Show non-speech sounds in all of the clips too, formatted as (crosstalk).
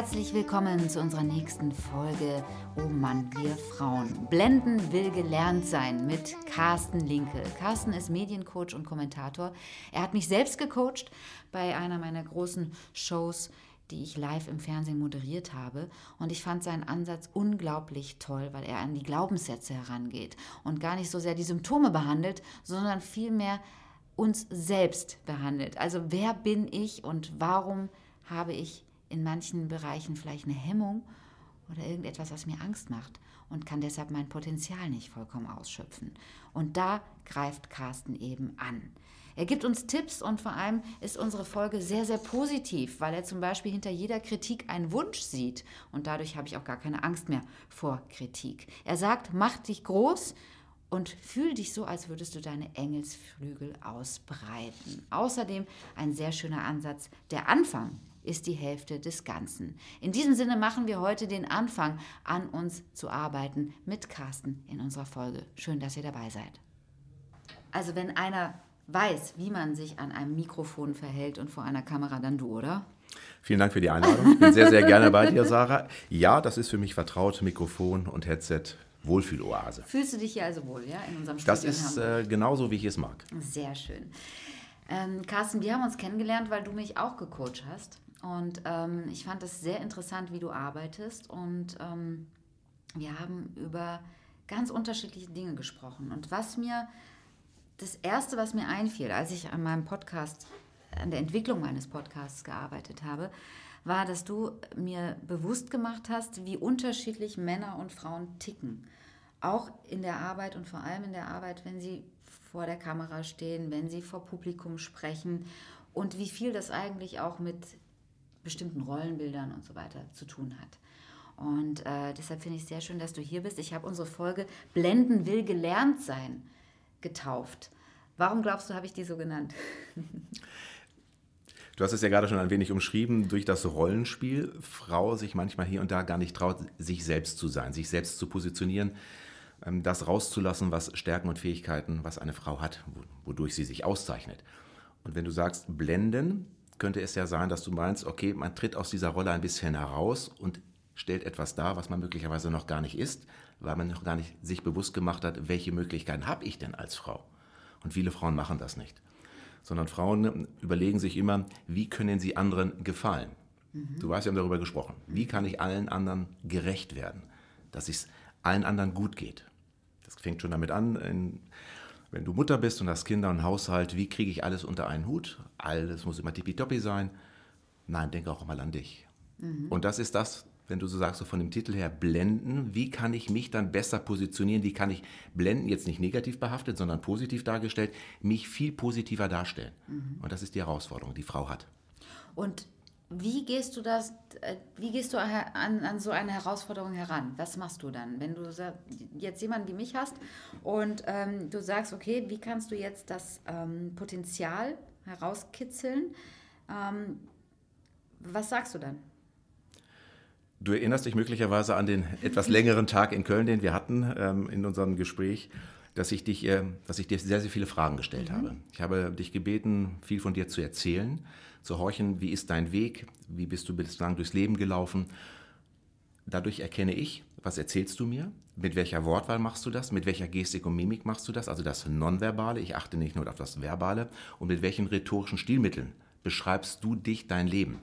Herzlich willkommen zu unserer nächsten Folge Oh Mann, wir Frauen. Blenden will gelernt sein mit Carsten Linke. Carsten ist Mediencoach und Kommentator. Er hat mich selbst gecoacht bei einer meiner großen Shows die ich live im Fernsehen moderiert habe. Und ich fand seinen Ansatz unglaublich toll, weil er an die Glaubenssätze herangeht und gar nicht so sehr die Symptome behandelt, sondern vielmehr uns selbst behandelt. Also wer bin ich und warum habe ich in manchen Bereichen vielleicht eine Hemmung oder irgendetwas, was mir Angst macht und kann deshalb mein Potenzial nicht vollkommen ausschöpfen. Und da greift Carsten eben an. Er gibt uns Tipps und vor allem ist unsere Folge sehr, sehr positiv, weil er zum Beispiel hinter jeder Kritik einen Wunsch sieht. Und dadurch habe ich auch gar keine Angst mehr vor Kritik. Er sagt, mach dich groß und fühl dich so, als würdest du deine Engelsflügel ausbreiten. Außerdem ein sehr schöner Ansatz, der Anfang ist die Hälfte des Ganzen. In diesem Sinne machen wir heute den Anfang an uns zu arbeiten mit Carsten in unserer Folge. Schön, dass ihr dabei seid. Also wenn einer weiß, wie man sich an einem Mikrofon verhält und vor einer Kamera, dann du, oder? Vielen Dank für die Einladung. Ich bin sehr, sehr gerne bei dir, Sarah. Ja, das ist für mich vertraut, Mikrofon und Headset. Wohlfühloase. Fühlst du dich hier also wohl, ja, in unserem Studio? Das ist äh, genauso, wie ich es mag. Sehr schön. Ähm, Carsten, wir haben uns kennengelernt, weil du mich auch gecoacht hast. Und ähm, ich fand es sehr interessant, wie du arbeitest. Und ähm, wir haben über ganz unterschiedliche Dinge gesprochen. Und was mir das Erste, was mir einfiel, als ich an meinem Podcast, an der Entwicklung meines Podcasts gearbeitet habe, war, dass du mir bewusst gemacht hast, wie unterschiedlich Männer und Frauen ticken. Auch in der Arbeit und vor allem in der Arbeit, wenn sie vor der Kamera stehen, wenn sie vor Publikum sprechen und wie viel das eigentlich auch mit bestimmten Rollenbildern und so weiter zu tun hat. Und äh, deshalb finde ich es sehr schön, dass du hier bist. Ich habe unsere Folge Blenden will gelernt sein getauft. Warum glaubst du, habe ich die so genannt? (laughs) Du hast es ja gerade schon ein wenig umschrieben, durch das Rollenspiel Frau sich manchmal hier und da gar nicht traut, sich selbst zu sein, sich selbst zu positionieren, ähm, das rauszulassen, was Stärken und Fähigkeiten, was eine Frau hat, wodurch sie sich auszeichnet. Und wenn du sagst blenden, könnte es ja sein, dass du meinst, okay, man tritt aus dieser Rolle ein bisschen heraus und stellt etwas dar, was man möglicherweise noch gar nicht ist, weil man noch gar nicht sich bewusst gemacht hat, welche Möglichkeiten habe ich denn als Frau. Und viele Frauen machen das nicht. Sondern Frauen überlegen sich immer, wie können sie anderen gefallen. Mhm. Du weißt, wir haben darüber gesprochen. Wie kann ich allen anderen gerecht werden, dass es allen anderen gut geht. Das fängt schon damit an, in, wenn du Mutter bist und hast Kinder und Haushalt, wie kriege ich alles unter einen Hut? Alles muss immer tippitoppi sein. Nein, denke auch mal an dich. Mhm. Und das ist das, wenn du so sagst, so von dem Titel her blenden, wie kann ich mich dann besser positionieren? Wie kann ich blenden, jetzt nicht negativ behaftet, sondern positiv dargestellt, mich viel positiver darstellen? Mhm. Und das ist die Herausforderung, die Frau hat. Und wie gehst du das, äh, wie gehst du an, an so eine Herausforderung heran? Was machst du dann, wenn du jetzt jemanden wie mich hast und ähm, du sagst, okay, wie kannst du jetzt das ähm, Potenzial herauskitzeln? Ähm, was sagst du dann? Du erinnerst dich möglicherweise an den etwas (laughs) längeren Tag in Köln, den wir hatten ähm, in unserem Gespräch, dass ich, dich, äh, dass ich dir sehr, sehr viele Fragen gestellt mhm. habe. Ich habe dich gebeten, viel von dir zu erzählen, zu horchen, wie ist dein Weg, wie bist du bislang durchs Leben gelaufen. Dadurch erkenne ich, was erzählst du mir, mit welcher Wortwahl machst du das, mit welcher Gestik und Mimik machst du das, also das Nonverbale, ich achte nicht nur auf das Verbale, und mit welchen rhetorischen Stilmitteln beschreibst du dich, dein Leben,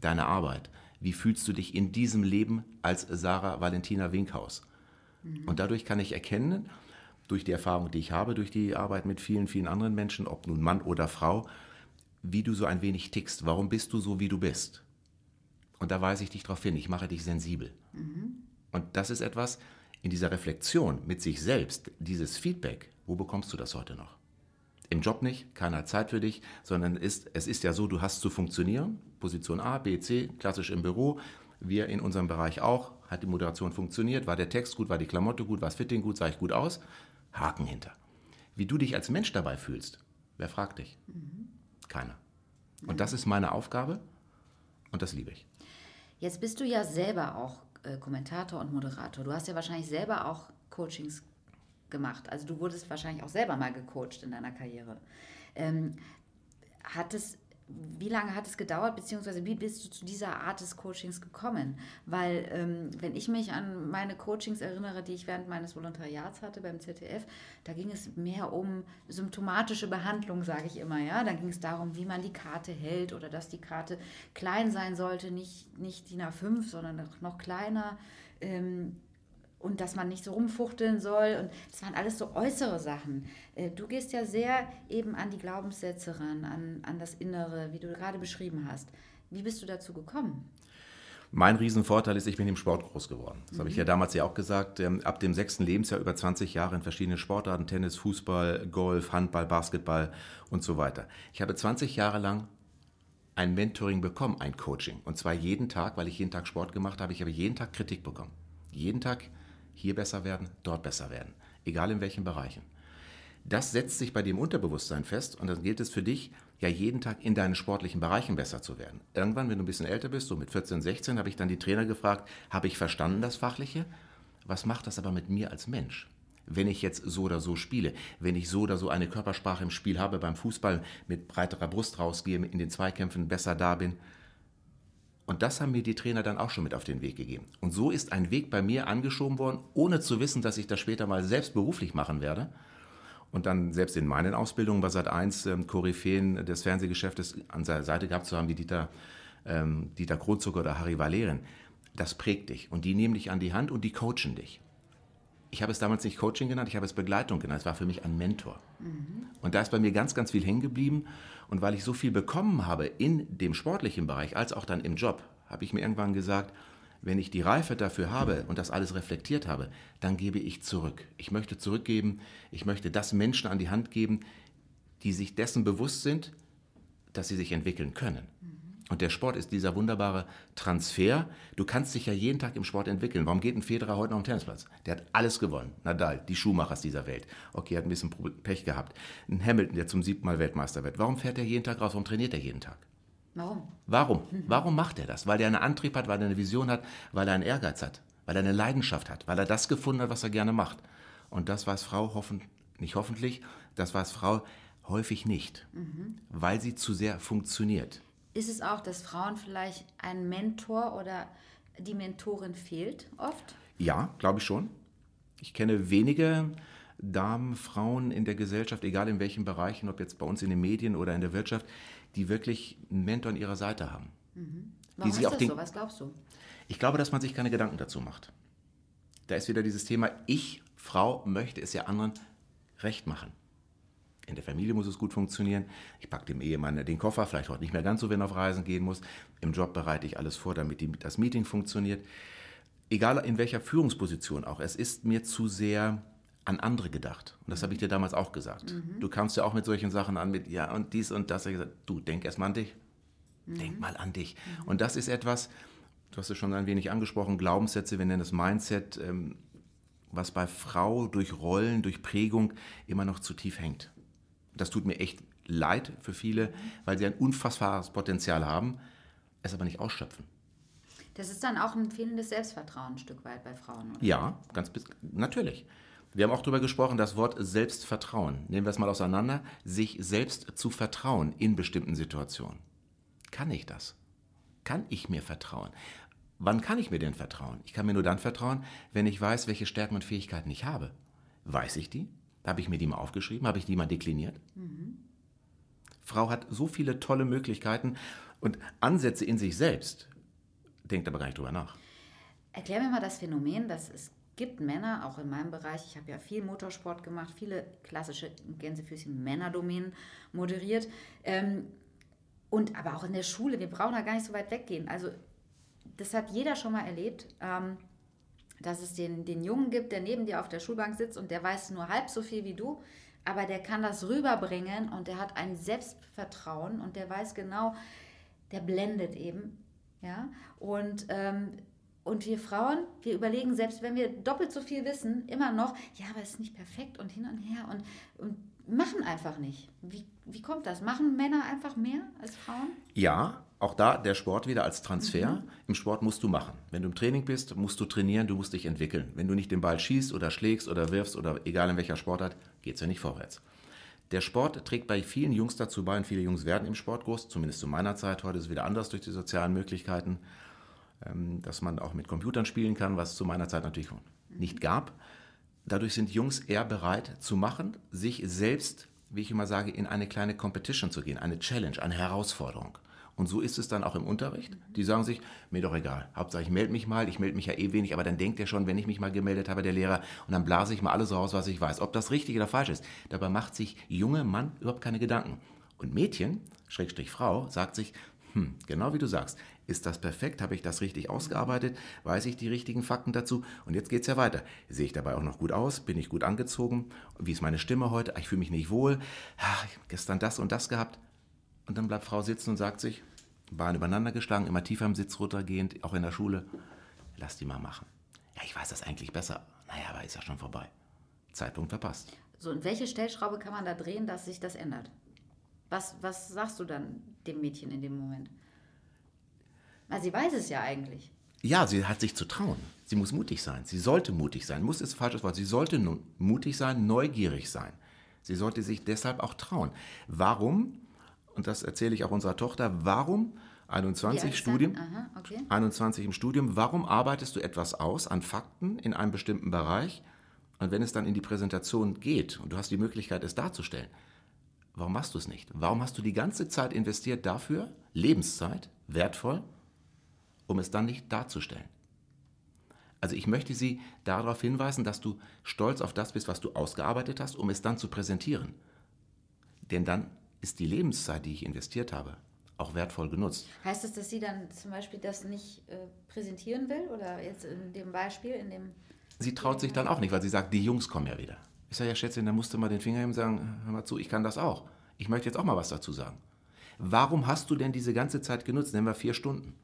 deine Arbeit wie fühlst du dich in diesem Leben als Sarah Valentina Winkhaus? Mhm. Und dadurch kann ich erkennen, durch die Erfahrung, die ich habe, durch die Arbeit mit vielen, vielen anderen Menschen, ob nun Mann oder Frau, wie du so ein wenig tickst. Warum bist du so, wie du bist? Und da weise ich dich darauf hin, ich mache dich sensibel. Mhm. Und das ist etwas in dieser Reflexion mit sich selbst, dieses Feedback, wo bekommst du das heute noch? Im Job nicht, keiner hat Zeit für dich, sondern ist, es ist ja so, du hast zu funktionieren. Position A, B, C, klassisch im Büro. Wir in unserem Bereich auch. Hat die Moderation funktioniert? War der Text gut? War die Klamotte gut? War das Fitting gut? Sah ich gut aus? Haken hinter. Wie du dich als Mensch dabei fühlst, wer fragt dich? Mhm. Keiner. Und das ist meine Aufgabe und das liebe ich. Jetzt bist du ja selber auch äh, Kommentator und Moderator. Du hast ja wahrscheinlich selber auch Coachings gemacht. Also du wurdest wahrscheinlich auch selber mal gecoacht in deiner Karriere. Ähm, hat es wie lange hat es gedauert, beziehungsweise wie bist du zu dieser Art des Coachings gekommen? Weil, ähm, wenn ich mich an meine Coachings erinnere, die ich während meines Volontariats hatte beim ZDF, da ging es mehr um symptomatische Behandlung, sage ich immer. Ja? Da ging es darum, wie man die Karte hält oder dass die Karte klein sein sollte, nicht, nicht DIN A5, sondern noch, kleiner. Ähm, und dass man nicht so rumfuchteln soll. Und das waren alles so äußere Sachen. Äh, du gehst ja sehr eben an die Glaubenssätze ran, an, an das Innere, wie du gerade beschrieben hast. Wie bist du dazu gekommen? Mein Riesenvorteil ist, ich bin im Sport groß geworden. Das mhm. habe ich ja damals ja auch gesagt. Ähm, ab dem sechsten Lebensjahr über 20 Jahre in verschiedenen Sportarten, Tennis, Fußball, Golf, Handball, Basketball und so weiter. Ich habe 20 Jahre lang ein Mentoring bekommen, ein Coaching. Und zwar jeden Tag, weil ich jeden Tag Sport gemacht habe. Ich habe jeden Tag Kritik bekommen. Jeden Tag hier besser werden, dort besser werden. Egal in welchen Bereichen. Das setzt sich bei dem Unterbewusstsein fest und dann gilt es für dich, ja jeden Tag in deinen sportlichen Bereichen besser zu werden. Irgendwann, wenn du ein bisschen älter bist, so mit 14, 16, habe ich dann die Trainer gefragt, habe ich verstanden das Fachliche? Was macht das aber mit mir als Mensch? Wenn ich jetzt so oder so spiele, wenn ich so oder so eine Körpersprache im Spiel habe, beim Fußball mit breiterer Brust rausgehe, in den Zweikämpfen besser da bin, und das haben mir die Trainer dann auch schon mit auf den Weg gegeben. Und so ist ein Weg bei mir angeschoben worden, ohne zu wissen, dass ich das später mal selbst beruflich machen werde. Und dann selbst in meinen Ausbildungen bei Sat1 ähm, Koryphäen des Fernsehgeschäftes an seiner Seite gehabt zu haben, wie Dieter, ähm, Dieter Kronzucker oder Harry Valerian. Das prägt dich. Und die nehmen dich an die Hand und die coachen dich. Ich habe es damals nicht Coaching genannt, ich habe es Begleitung genannt. Es war für mich ein Mentor. Mhm. Und da ist bei mir ganz, ganz viel hängen geblieben. Und weil ich so viel bekommen habe in dem sportlichen Bereich als auch dann im Job, habe ich mir irgendwann gesagt, wenn ich die Reife dafür habe und das alles reflektiert habe, dann gebe ich zurück. Ich möchte zurückgeben, ich möchte das Menschen an die Hand geben, die sich dessen bewusst sind, dass sie sich entwickeln können. Und der Sport ist dieser wunderbare Transfer. Du kannst dich ja jeden Tag im Sport entwickeln. Warum geht ein Federer heute noch am Tennisplatz? Der hat alles gewonnen. Nadal, die Schuhmachers dieser Welt. Okay, hat ein bisschen Pech gehabt. Ein Hamilton, der zum siebten Mal Weltmeister wird. Warum fährt er jeden Tag raus? Warum trainiert er jeden Tag? Warum? Warum? (laughs) Warum macht er das? Weil er einen Antrieb hat, weil er eine Vision hat, weil er einen Ehrgeiz hat, weil er eine Leidenschaft hat, weil er das gefunden hat, was er gerne macht. Und das weiß Frau hoffentlich, nicht hoffentlich, das weiß Frau häufig nicht, mhm. weil sie zu sehr funktioniert ist es auch, dass Frauen vielleicht ein Mentor oder die Mentorin fehlt oft? Ja, glaube ich schon. Ich kenne wenige Damen, Frauen in der Gesellschaft, egal in welchen Bereichen, ob jetzt bei uns in den Medien oder in der Wirtschaft, die wirklich einen Mentor an ihrer Seite haben. Mhm. Warum ist das den... so? Was glaubst du? Ich glaube, dass man sich keine Gedanken dazu macht. Da ist wieder dieses Thema, ich, Frau, möchte es ja anderen recht machen. In der Familie muss es gut funktionieren. Ich packe dem Ehemann den Koffer, vielleicht heute nicht mehr ganz so, wenn er auf Reisen gehen muss. Im Job bereite ich alles vor, damit die, das Meeting funktioniert. Egal in welcher Führungsposition auch, es ist mir zu sehr an andere gedacht. Und das habe ich dir damals auch gesagt. Mhm. Du kamst ja auch mit solchen Sachen an, mit ja und dies und das. Ich gesagt, du denk erst mal an dich. Mhm. Denk mal an dich. Mhm. Und das ist etwas, du hast es schon ein wenig angesprochen, Glaubenssätze, wir nennen es Mindset, ähm, was bei Frau durch Rollen, durch Prägung immer noch zu tief hängt. Das tut mir echt leid für viele, weil sie ein unfassbares Potenzial haben, es aber nicht ausschöpfen. Das ist dann auch ein fehlendes Selbstvertrauen ein Stück weit bei Frauen. Oder? Ja, ganz natürlich. Wir haben auch darüber gesprochen, das Wort Selbstvertrauen. Nehmen wir es mal auseinander. Sich selbst zu vertrauen in bestimmten Situationen. Kann ich das? Kann ich mir vertrauen? Wann kann ich mir denn vertrauen? Ich kann mir nur dann vertrauen, wenn ich weiß, welche Stärken und Fähigkeiten ich habe. Weiß ich die? Habe ich mir die mal aufgeschrieben? Habe ich die mal dekliniert? Mhm. Frau hat so viele tolle Möglichkeiten und Ansätze in sich selbst, denkt aber gar nicht drüber nach. Erklär mir mal das Phänomen, dass es gibt Männer, auch in meinem Bereich, ich habe ja viel Motorsport gemacht, viele klassische Gänsefüßchen Männerdomänen moderiert. Ähm, und aber auch in der Schule, wir brauchen da gar nicht so weit weggehen. Also das hat jeder schon mal erlebt. Ähm, dass es den, den Jungen gibt, der neben dir auf der Schulbank sitzt und der weiß nur halb so viel wie du, aber der kann das rüberbringen und der hat ein Selbstvertrauen und der weiß genau, der blendet eben. Ja? Und, ähm, und wir Frauen, wir überlegen, selbst wenn wir doppelt so viel wissen, immer noch, ja, aber es ist nicht perfekt und hin und her und, und machen einfach nicht. Wie, wie kommt das? Machen Männer einfach mehr als Frauen? Ja, auch da der Sport wieder als Transfer. Mhm. Im Sport musst du machen. Wenn du im Training bist, musst du trainieren, du musst dich entwickeln. Wenn du nicht den Ball schießt oder schlägst oder wirfst oder egal in welcher Sportart, geht es ja nicht vorwärts. Der Sport trägt bei vielen Jungs dazu bei und viele Jungs werden im Sport groß, zumindest zu meiner Zeit. Heute ist es wieder anders durch die sozialen Möglichkeiten, ähm, dass man auch mit Computern spielen kann, was es zu meiner Zeit natürlich nicht gab. Dadurch sind Jungs eher bereit zu machen, sich selbst, wie ich immer sage, in eine kleine Competition zu gehen, eine Challenge, eine Herausforderung. Und so ist es dann auch im Unterricht. Die sagen sich, mir doch egal, Hauptsache ich melde mich mal, ich melde mich ja eh wenig, aber dann denkt er schon, wenn ich mich mal gemeldet habe, der Lehrer, und dann blase ich mal alles raus, was ich weiß. Ob das richtig oder falsch ist, dabei macht sich junge Mann überhaupt keine Gedanken. Und Mädchen, Schrägstrich Frau, sagt sich, hm, genau wie du sagst, ist das perfekt? Habe ich das richtig ausgearbeitet? Weiß ich die richtigen Fakten dazu? Und jetzt geht es ja weiter. Sehe ich dabei auch noch gut aus? Bin ich gut angezogen? Wie ist meine Stimme heute? Ich fühle mich nicht wohl. Ach, gestern das und das gehabt. Und dann bleibt Frau sitzen und sagt sich, Beine übereinander geschlagen, immer tiefer im Sitz runtergehend, auch in der Schule. Lass die mal machen. Ja, ich weiß das eigentlich besser. Naja, aber ist ja schon vorbei. Zeitpunkt verpasst. So, und welche Stellschraube kann man da drehen, dass sich das ändert? Was, was sagst du dann dem Mädchen in dem Moment? Weil sie weiß es ja eigentlich. Ja, sie hat sich zu trauen. Sie muss mutig sein. Sie sollte mutig sein. Muss ist falsches Wort. Sie sollte nun mutig sein, neugierig sein. Sie sollte sich deshalb auch trauen. Warum? Und das erzähle ich auch unserer Tochter. Warum 21 Studium, Aha, okay. 21 im Studium. Warum arbeitest du etwas aus an Fakten in einem bestimmten Bereich? Und wenn es dann in die Präsentation geht und du hast die Möglichkeit, es darzustellen, warum machst du es nicht? Warum hast du die ganze Zeit investiert dafür, Lebenszeit, wertvoll, um es dann nicht darzustellen? Also ich möchte Sie darauf hinweisen, dass du stolz auf das bist, was du ausgearbeitet hast, um es dann zu präsentieren. Denn dann ist die Lebenszeit, die ich investiert habe, auch wertvoll genutzt. Heißt das, dass sie dann zum Beispiel das nicht äh, präsentieren will? Oder jetzt in dem Beispiel, in dem. Sie traut sich dann auch nicht, weil sie sagt, die Jungs kommen ja wieder. Ich sage, ja, Schätzchen, da musst du mal den Finger heben und sagen, hör mal zu, ich kann das auch. Ich möchte jetzt auch mal was dazu sagen. Warum hast du denn diese ganze Zeit genutzt? Nehmen wir vier Stunden.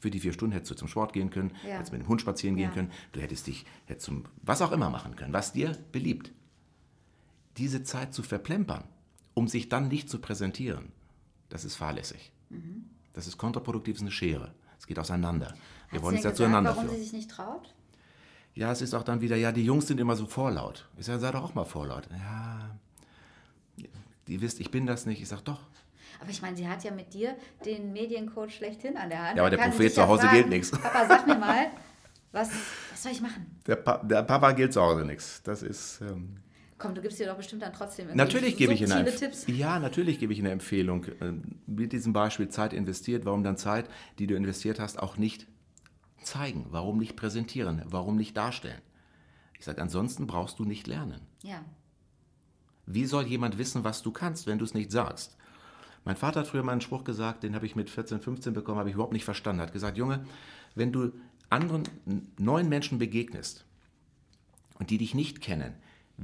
Für die vier Stunden hättest du zum Sport gehen können, ja. hättest mit dem Hund spazieren gehen ja. können, du hättest dich hättest zum was auch immer machen können, was dir beliebt. Diese Zeit zu verplempern, um sich dann nicht zu präsentieren, das ist fahrlässig. Mhm. Das ist kontraproduktiv, ist eine Schere. Es geht auseinander. Wir Hat wollen es ja zueinander warum führen. sie sich nicht traut? Ja, es ist auch dann wieder, ja, die Jungs sind immer so vorlaut. Ich sage, sei doch auch mal vorlaut. Ja, ihr wisst, ich bin das nicht. Ich sage, doch. Aber ich meine, sie hat ja mit dir den Mediencoach schlechthin an der Hand. Ja, aber der Prophet zu Hause ja gilt nichts. Papa, sag mir mal, was, was soll ich machen? Der, pa der Papa gilt zu Hause nichts. Das ist... Ähm Komm, du gibst dir doch bestimmt dann trotzdem natürlich gebe ich eine Tipps. Ja, natürlich gebe ich eine Empfehlung. Äh, mit diesem Beispiel Zeit investiert, warum dann Zeit, die du investiert hast, auch nicht zeigen? Warum nicht präsentieren? Warum nicht darstellen? Ich sage, ansonsten brauchst du nicht lernen. Ja. Wie soll jemand wissen, was du kannst, wenn du es nicht sagst? Mein Vater hat früher mal einen Spruch gesagt, den habe ich mit 14, 15 bekommen, habe ich überhaupt nicht verstanden. Er hat gesagt, Junge, wenn du anderen neuen Menschen begegnest und die dich nicht kennen,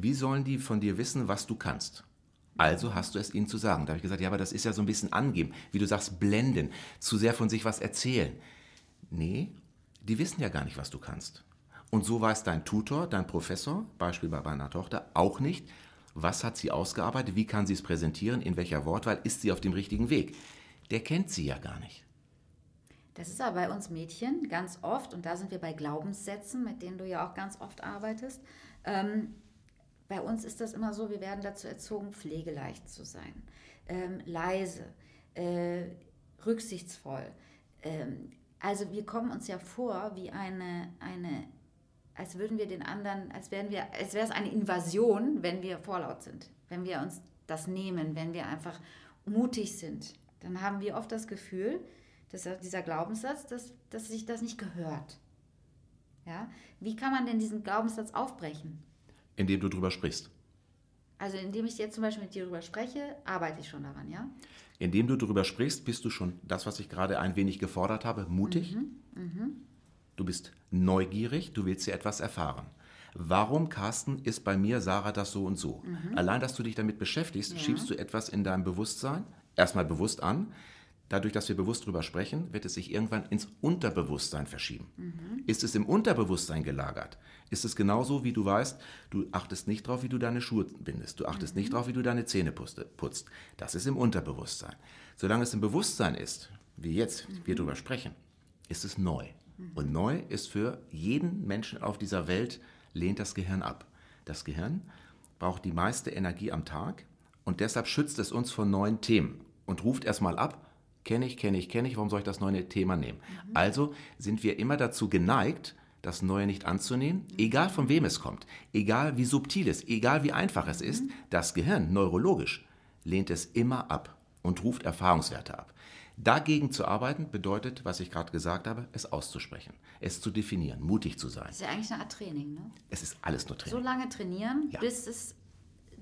wie sollen die von dir wissen, was du kannst? Also hast du es ihnen zu sagen. Da habe ich gesagt, ja, aber das ist ja so ein bisschen angeben, wie du sagst, blenden, zu sehr von sich was erzählen. Nee, die wissen ja gar nicht, was du kannst. Und so weiß dein Tutor, dein Professor, Beispiel bei meiner Tochter, auch nicht, was hat sie ausgearbeitet, wie kann sie es präsentieren, in welcher Wortwahl, ist sie auf dem richtigen Weg. Der kennt sie ja gar nicht. Das ist aber bei uns Mädchen ganz oft, und da sind wir bei Glaubenssätzen, mit denen du ja auch ganz oft arbeitest. Ähm, bei uns ist das immer so, wir werden dazu erzogen, pflegeleicht zu sein, ähm, leise, äh, rücksichtsvoll. Ähm, also wir kommen uns ja vor wie eine, eine, als würden wir den anderen, als wären wir, als wäre es eine Invasion, wenn wir vorlaut sind, wenn wir uns das nehmen, wenn wir einfach mutig sind. Dann haben wir oft das Gefühl, dass dieser Glaubenssatz, dass, dass sich das nicht gehört. Ja? Wie kann man denn diesen Glaubenssatz aufbrechen? Indem du drüber sprichst. Also indem ich jetzt zum Beispiel mit dir drüber spreche, arbeite ich schon daran, ja? Indem du drüber sprichst, bist du schon das, was ich gerade ein wenig gefordert habe, mutig. Mhm, mh. Du bist neugierig, du willst ja etwas erfahren. Warum, Carsten, ist bei mir Sarah das so und so? Mhm. Allein, dass du dich damit beschäftigst, ja. schiebst du etwas in deinem Bewusstsein erstmal bewusst an, Dadurch, dass wir bewusst drüber sprechen, wird es sich irgendwann ins Unterbewusstsein verschieben. Mhm. Ist es im Unterbewusstsein gelagert, ist es genauso, wie du weißt, du achtest nicht darauf, wie du deine Schuhe bindest, du achtest mhm. nicht darauf, wie du deine Zähne putzt. Das ist im Unterbewusstsein. Solange es im Bewusstsein ist, wie jetzt mhm. wir drüber sprechen, ist es neu. Und neu ist für jeden Menschen auf dieser Welt, lehnt das Gehirn ab. Das Gehirn braucht die meiste Energie am Tag, Und deshalb schützt es uns vor neuen Themen und ruft erstmal ab, kenne ich, kenne ich, kenne ich, warum soll ich das neue Thema nehmen? Mhm. Also sind wir immer dazu geneigt, das Neue nicht anzunehmen, egal von wem es kommt, egal wie subtil es, egal wie einfach es ist, das Gehirn neurologisch lehnt es immer ab und ruft Erfahrungswerte ab. Dagegen zu arbeiten bedeutet, was ich gerade gesagt habe, es auszusprechen, es zu definieren, mutig zu sein. Das ist ja eigentlich eine Art Training, ne? Es ist alles nur Training. So lange trainieren, ja. bis es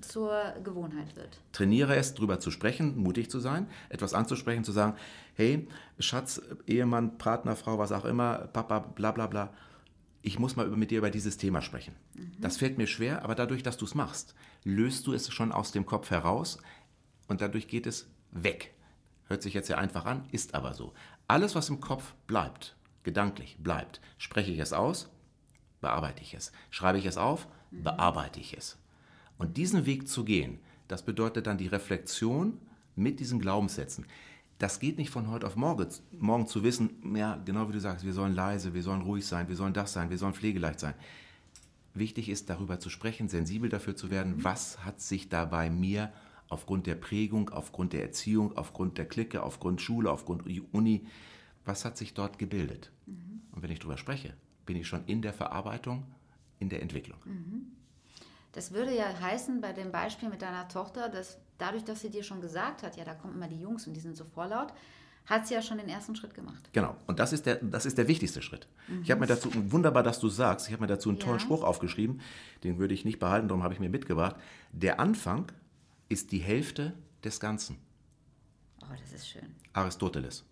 zur Gewohnheit wird. Trainiere es, darüber zu sprechen, mutig zu sein, etwas anzusprechen, zu sagen, hey, Schatz, Ehemann, Partner, Frau, was auch immer, Papa, bla bla bla ich muss mal mit dir über dieses Thema sprechen. Mhm. Das fällt mir schwer, aber dadurch, dass du es machst, löst du es schon aus dem Kopf heraus und dadurch geht es weg. Hört sich jetzt sehr einfach an, ist aber so. Alles, was im Kopf bleibt, gedanklich bleibt, spreche ich es aus, bearbeite ich es. Schreibe ich es auf, mhm. bearbeite ich es. Und diesen Weg zu gehen, das bedeutet dann die Reflexion mit diesen Glaubenssätzen das geht nicht von heute auf morgen, morgen zu wissen, ja, genau wie du sagst, wir sollen leise, wir sollen ruhig sein, wir sollen das sein, wir sollen pflegeleicht sein. Wichtig ist, darüber zu sprechen, sensibel dafür zu werden, was hat sich da bei mir aufgrund der Prägung, aufgrund der Erziehung, aufgrund der Clique, aufgrund Schule, aufgrund Uni, was hat sich dort gebildet? Mhm. Und wenn ich darüber spreche, bin ich schon in der Verarbeitung, in der Entwicklung. Mhm. Das würde ja heißen, bei dem Beispiel mit deiner Tochter, dass dadurch, dass sie dir schon gesagt hat, ja, da kommen immer die Jungs und die sind so vorlaut, hat sie ja schon den ersten Schritt gemacht. Genau, und das ist der, das ist der wichtigste Schritt. Mhm. Ich habe mir dazu, wunderbar, dass du sagst, ich habe mir dazu einen tollen ja. Spruch aufgeschrieben, den würde ich nicht behalten, darum habe ich mir mitgebracht. Der Anfang ist die Hälfte des Ganzen. Oh, das ist schön. Aristoteles.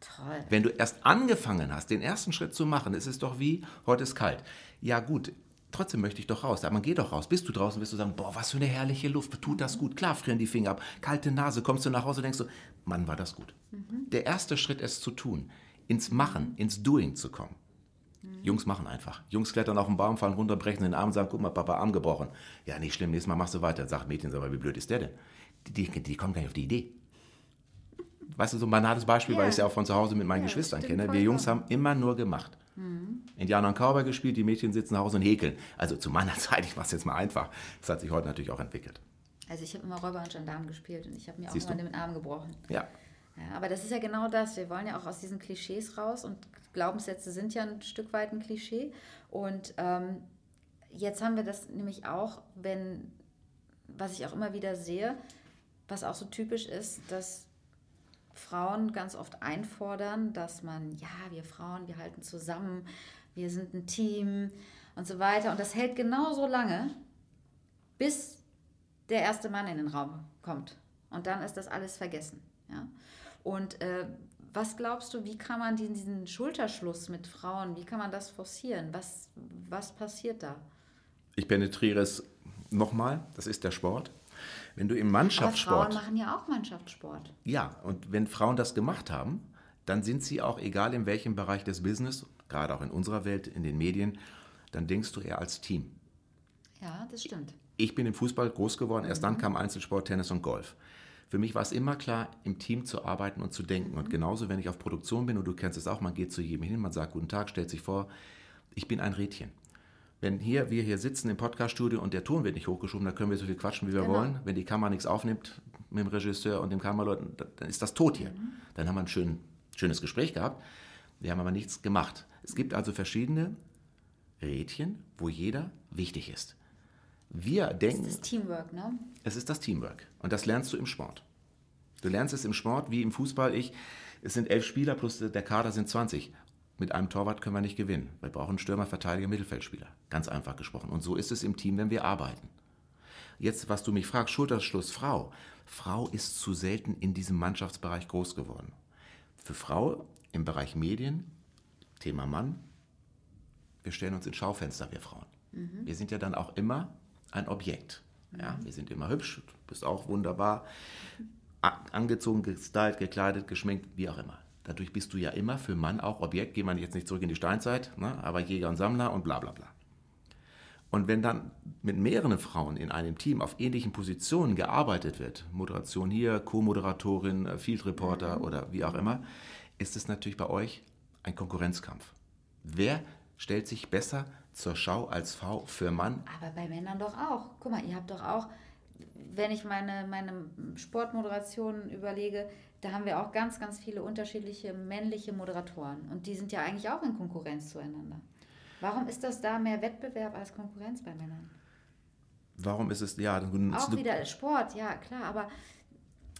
Toll. Wenn du erst angefangen hast, den ersten Schritt zu machen, ist es doch wie, heute ist kalt. Ja gut, trotzdem möchte ich doch raus. Aber man geht doch raus. Bist du draußen, wirst du sagen, boah, was für eine herrliche Luft, tut das gut. Klar frieren die Finger ab, kalte Nase, kommst du nach Hause und denkst du, Mann, war das gut. Mhm. Der erste Schritt, es zu tun, ins Machen, ins Doing zu kommen. Mhm. Jungs machen einfach. Jungs klettern auf den Baum, fallen runter, brechen den Arm und sagen, guck mal, Papa, Arm gebrochen. Ja, nicht schlimm, nächstes Mal machst du weiter. Sagt Mädchen, aber wie blöd ist der denn? Die, die, die kommen gar nicht auf die Idee. Weißt du, so ein banales Beispiel, ja. weil ich es ja auch von zu Hause mit meinen ja, Geschwistern kenne. Wir Jungs haben immer nur gemacht. Mhm. Indianer und Cowboy gespielt, die Mädchen sitzen nach Hause und häkeln. Also zu meiner (laughs) Zeit, ich mache es jetzt mal einfach. Das hat sich heute natürlich auch entwickelt. Also ich habe immer Räuber und Gendarm gespielt und ich habe mir Siehst auch immer den Arm gebrochen. Ja. ja. Aber das ist ja genau das. Wir wollen ja auch aus diesen Klischees raus und Glaubenssätze sind ja ein Stück weit ein Klischee. Und ähm, jetzt haben wir das nämlich auch, wenn, was ich auch immer wieder sehe, was auch so typisch ist, dass Frauen ganz oft einfordern, dass man, ja, wir Frauen, wir halten zusammen, wir sind ein Team und so weiter. Und das hält genauso lange, bis der erste Mann in den Raum kommt. Und dann ist das alles vergessen. Ja? Und äh, was glaubst du, wie kann man diesen, diesen, Schulterschluss mit Frauen, wie kann man das forcieren? Was, was passiert da? Ich penetriere es nochmal, das ist der Sport. Wenn du im Mannschaftssport. Aber Frauen machen ja auch Mannschaftssport. Ja, und wenn Frauen das gemacht haben, dann sind sie auch, egal in welchem Bereich des Business, gerade auch in unserer Welt, in den Medien, dann denkst du eher als Team. Ja, das stimmt. Ich bin im Fußball groß geworden, erst mhm. dann kam Einzelsport, Tennis und Golf. Für mich war es immer klar, im Team zu arbeiten und zu denken. Mhm. Und genauso, wenn ich auf Produktion bin, und du kennst es auch, man geht zu jedem hin, man sagt Guten Tag, stellt sich vor, ich bin ein Rädchen. Wenn hier, wir hier sitzen im Podcaststudio und der Ton wird nicht hochgeschoben, dann können wir so viel quatschen, wie wir genau. wollen. Wenn die Kamera nichts aufnimmt mit dem Regisseur und dem Kameraleuten, dann ist das tot hier. Mhm. Dann haben wir ein schön, schönes Gespräch gehabt. Wir haben aber nichts gemacht. Es gibt also verschiedene Rädchen, wo jeder wichtig ist. Wir denken. Es ist das Teamwork, ne? Es ist das Teamwork. Und das lernst du im Sport. Du lernst es im Sport wie im Fußball. Ich, es sind elf Spieler plus der Kader sind 20 mit einem Torwart können wir nicht gewinnen. Wir brauchen Stürmer, Verteidiger, Mittelfeldspieler. Ganz einfach gesprochen. Und so ist es im Team, wenn wir arbeiten. Jetzt, was du mich fragst, Schulterschluss Frau. Frau ist zu selten in diesem Mannschaftsbereich groß geworden. Für Frau im Bereich Medien, Thema Mann, wir stellen uns ins Schaufenster, wir Frauen. Mhm. Wir sind ja dann auch immer ein Objekt. Ja, mhm. wir sind immer hübsch, du bist auch wunderbar, angezogen, gestylt, gekleidet, geschminkt, wie auch immer. Dadurch bist du ja immer für Mann auch Objekt, gehen wir jetzt nicht zurück in die Steinzeit, ne, aber Jäger und Sammler und bla bla bla. Und wenn dann mit mehreren Frauen in einem Team auf ähnlichen Positionen gearbeitet wird, Moderation hier, Co-Moderatorin, äh, Field Reporter mhm. oder wie auch immer, ist es natürlich bei euch ein Konkurrenzkampf. Wer stellt sich besser zur Schau als Frau für Mann? Aber bei Männern doch auch. Guck mal, ihr habt doch auch wenn ich meine, meine Sportmoderation überlege, da haben wir auch ganz, ganz viele unterschiedliche männliche Moderatoren. Und die sind ja eigentlich auch in Konkurrenz zueinander. Warum ist das da mehr Wettbewerb als Konkurrenz bei Männern? Warum ist es, ja, auch wieder Sport, ja klar, aber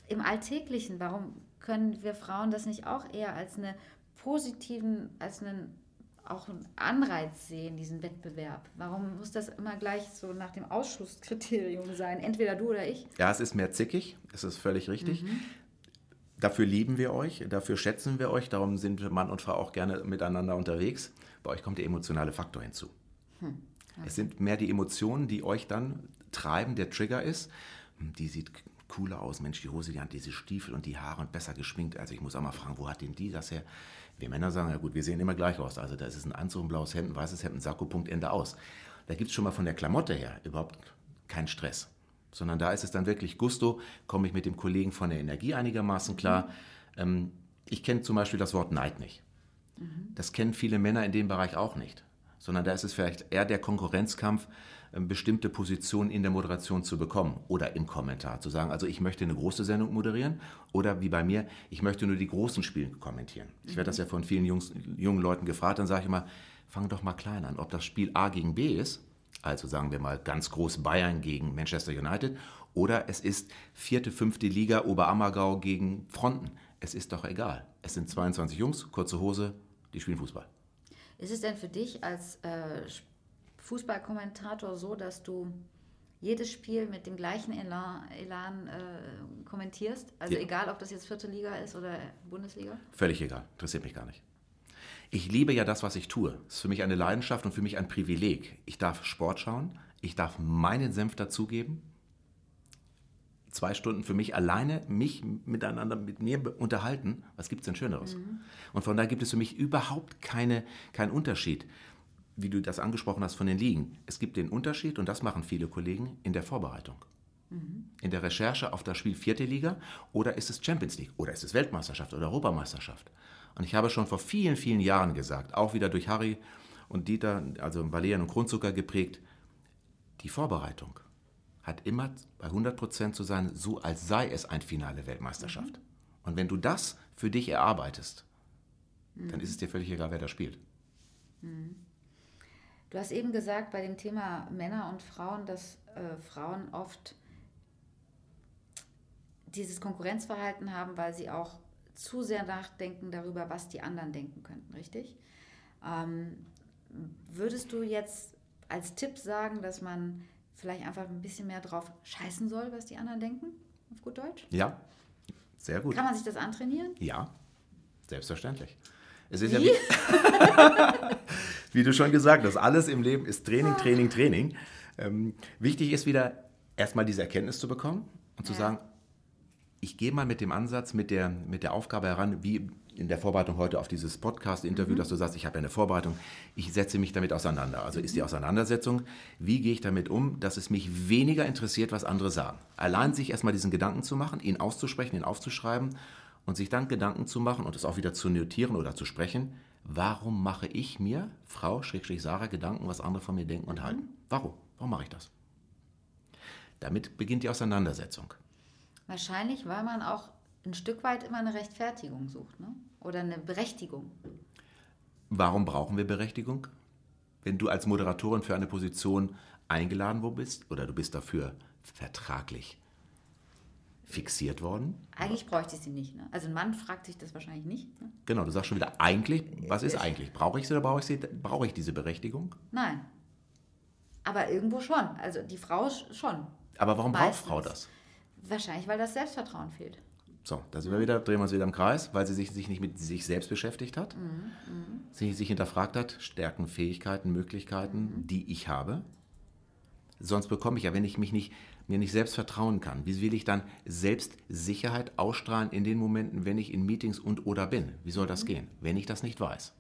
im Alltäglichen, warum können wir Frauen das nicht auch eher als eine positiven, als einen auch einen Anreiz sehen, diesen Wettbewerb? Warum muss das immer gleich so nach dem Ausschlusskriterium sein? Entweder du oder ich? Ja, es ist mehr zickig, es ist völlig richtig. Mhm. Dafür lieben wir euch, dafür schätzen wir euch, darum sind Mann und Frau auch gerne miteinander unterwegs. Bei euch kommt der emotionale Faktor hinzu. Hm. Also. Es sind mehr die Emotionen, die euch dann treiben, der Trigger ist. Hm, die sieht cooler aus, Mensch, die Hose, die hat diese Stiefel und die Haare und besser geschminkt. Also ich muss auch mal fragen, wo hat denn die das her? Wir Männer sagen, ja gut, wir sehen immer gleich aus. Also da ist es ein Anzug, ein blaues Hemd, ein weißes Hemd, ein Sakko, Punkt, Ende aus. Da gibt es schon mal von der Klamotte her überhaupt keinen Stress. Sondern da ist es dann wirklich Gusto, komme ich mit dem Kollegen von der Energie einigermaßen klar. Ähm, ich kenne zum Beispiel das Wort Neid nicht. Mhm. Das kennen viele Männer in dem Bereich auch nicht. Sondern da ist es vielleicht eher der Konkurrenzkampf, ähm, bestimmte Positionen in der Moderation zu bekommen oder im Kommentar zu sagen, also ich möchte eine große Sendung moderieren oder wie bei mir, ich möchte nur die großen Spiele kommentieren. Ich werde das ja von vielen Jungs, jungen Leuten gefragt, dann sage ich immer, fang doch mal klein an. Ob das Spiel A gegen B ist, also sagen wir mal ganz groß Bayern gegen Manchester United, oder es ist vierte, fünfte Liga Oberammergau gegen Fronten. Es ist doch egal. Es sind 22 Jungs, kurze Hose, die spielen Fußball. Ist es denn für dich als äh, Fußballkommentator so, dass du jedes Spiel mit dem gleichen Elan, Elan äh, kommentierst? Also ja. egal, ob das jetzt vierte Liga ist oder Bundesliga? Völlig egal, interessiert mich gar nicht. Ich liebe ja das, was ich tue. Es ist für mich eine Leidenschaft und für mich ein Privileg. Ich darf Sport schauen, ich darf meinen Senf dazugeben. Zwei Stunden für mich alleine, mich miteinander, mit mir unterhalten. Was gibt es denn Schöneres? Mhm. Und von daher gibt es für mich überhaupt keine, keinen Unterschied wie du das angesprochen hast von den Ligen, es gibt den Unterschied, und das machen viele Kollegen, in der Vorbereitung. Mhm. In der Recherche auf das Spiel vierte Liga oder ist es Champions League oder ist es Weltmeisterschaft oder Europameisterschaft. Und ich habe schon vor vielen, vielen Jahren gesagt, auch wieder durch Harry und Dieter, also Valerian und Grundzucker geprägt, die Vorbereitung hat immer bei 100 Prozent zu sein, so als sei es ein Finale Weltmeisterschaft. Mhm. Und wenn du das für dich erarbeitest, mhm. dann ist es dir völlig egal, wer da spielt. Mhm. Du hast eben gesagt bei dem Thema Männer und Frauen, dass äh, Frauen oft dieses Konkurrenzverhalten haben, weil sie auch zu sehr nachdenken darüber, was die anderen denken könnten, richtig? Ähm, würdest du jetzt als Tipp sagen, dass man vielleicht einfach ein bisschen mehr drauf scheißen soll, was die anderen denken, auf gut Deutsch? Ja, sehr gut. Kann man sich das antrainieren? Ja, selbstverständlich. Es ist Wie? ja wie, (laughs) wie, du schon gesagt hast, alles im Leben ist Training, Training, Training. Ähm, wichtig ist wieder erstmal diese Erkenntnis zu bekommen und zu sagen, ich gehe mal mit dem Ansatz, mit der, mit der Aufgabe heran, wie in der Vorbereitung heute auf dieses Podcast-Interview, mhm. dass du sagst, ich habe ja eine Vorbereitung, ich setze mich damit auseinander. Also ist die Auseinandersetzung, wie gehe ich damit um, dass es mich weniger interessiert, was andere sagen. Allein sich erstmal diesen Gedanken zu machen, ihn auszusprechen, ihn aufzuschreiben und sich dann Gedanken zu machen und es auch wieder zu notieren oder zu sprechen, warum mache ich mir, Frau, Schrägstrich Sarah, Gedanken, was andere von mir denken und halten? Warum? Warum mache ich das? Damit beginnt die Auseinandersetzung. Wahrscheinlich, weil man auch ein Stück weit immer eine Rechtfertigung sucht ne? oder eine Berechtigung. Warum brauchen wir Berechtigung? Wenn du als Moderatorin für eine Position eingeladen worden bist oder du bist dafür vertraglich fixiert worden. Eigentlich bräuchte ich sie nicht. Ne? Also ein Mann fragt sich das wahrscheinlich nicht. Ne? Genau, du sagst schon wieder eigentlich. Was ist eigentlich? Brauche ich sie oder brauche ich, sie, brauche ich diese Berechtigung? Nein. Aber irgendwo schon. Also die Frau schon. Aber warum Meistens. braucht Frau das? Wahrscheinlich, weil das Selbstvertrauen fehlt. So, da sind wir wieder, drehen wir uns wieder im Kreis, weil sie sich, sich nicht mit sich selbst beschäftigt hat, mhm, mh. sie sich hinterfragt hat, Stärken, Fähigkeiten, Möglichkeiten, mhm. die ich habe. Sonst bekomme ich ja, wenn ich mich nicht mir nicht selbst vertrauen kann, wie will ich dann Selbstsicherheit ausstrahlen in den Momenten, wenn ich in Meetings und oder bin? Wie soll das mhm. gehen, wenn ich das nicht weiß?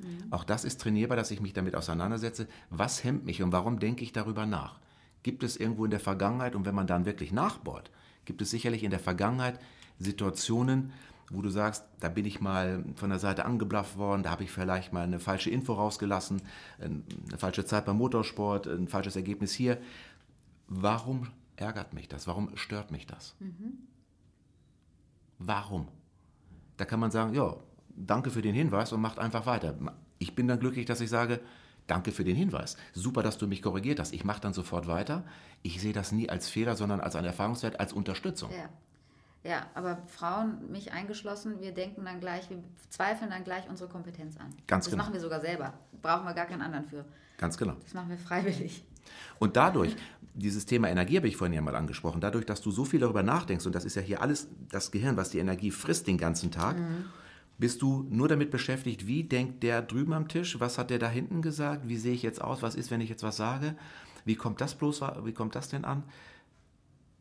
Mhm. Auch das ist trainierbar, dass ich mich damit auseinandersetze. Was hemmt mich und warum denke ich darüber nach? Gibt es irgendwo in der Vergangenheit, und wenn man dann wirklich nachbohrt, gibt es sicherlich in der Vergangenheit Situationen, wo du sagst, da bin ich mal von der Seite angeblafft worden, da habe ich vielleicht mal eine falsche Info rausgelassen, eine falsche Zeit beim Motorsport, ein falsches Ergebnis hier warum ärgert mich das? Warum stört mich das? Warum? Da kann man sagen, ja, danke für den Hinweis und macht einfach weiter. Ich bin dann glücklich, dass ich sage, danke für den Hinweis. Super, dass du mich korrigiert hast. Ich mache dann sofort weiter. Ich sehe das nie als Fehler, sondern als einen Erfahrungswert, als Unterstützung. Ja. Ja, aber Frauen, mich eingeschlossen, wir denken dann gleich, wir zweifeln dann gleich unsere Kompetenz an. Ganz das genau. machen wir sogar selber. Brauchen wir gar keinen anderen für. Ganz genau. Das machen wir freiwillig. Und dadurch, dieses Thema Energie habe ich vorhin ja mal angesprochen, dadurch, dass du so viel darüber nachdenkst, und das ist ja hier alles das Gehirn, was die Energie frisst den ganzen Tag, bist du nur damit beschäftigt, wie denkt der drüben am Tisch, was hat der da hinten gesagt, wie sehe ich jetzt aus, was ist, wenn ich jetzt was sage, wie kommt das bloß, wie kommt das denn an?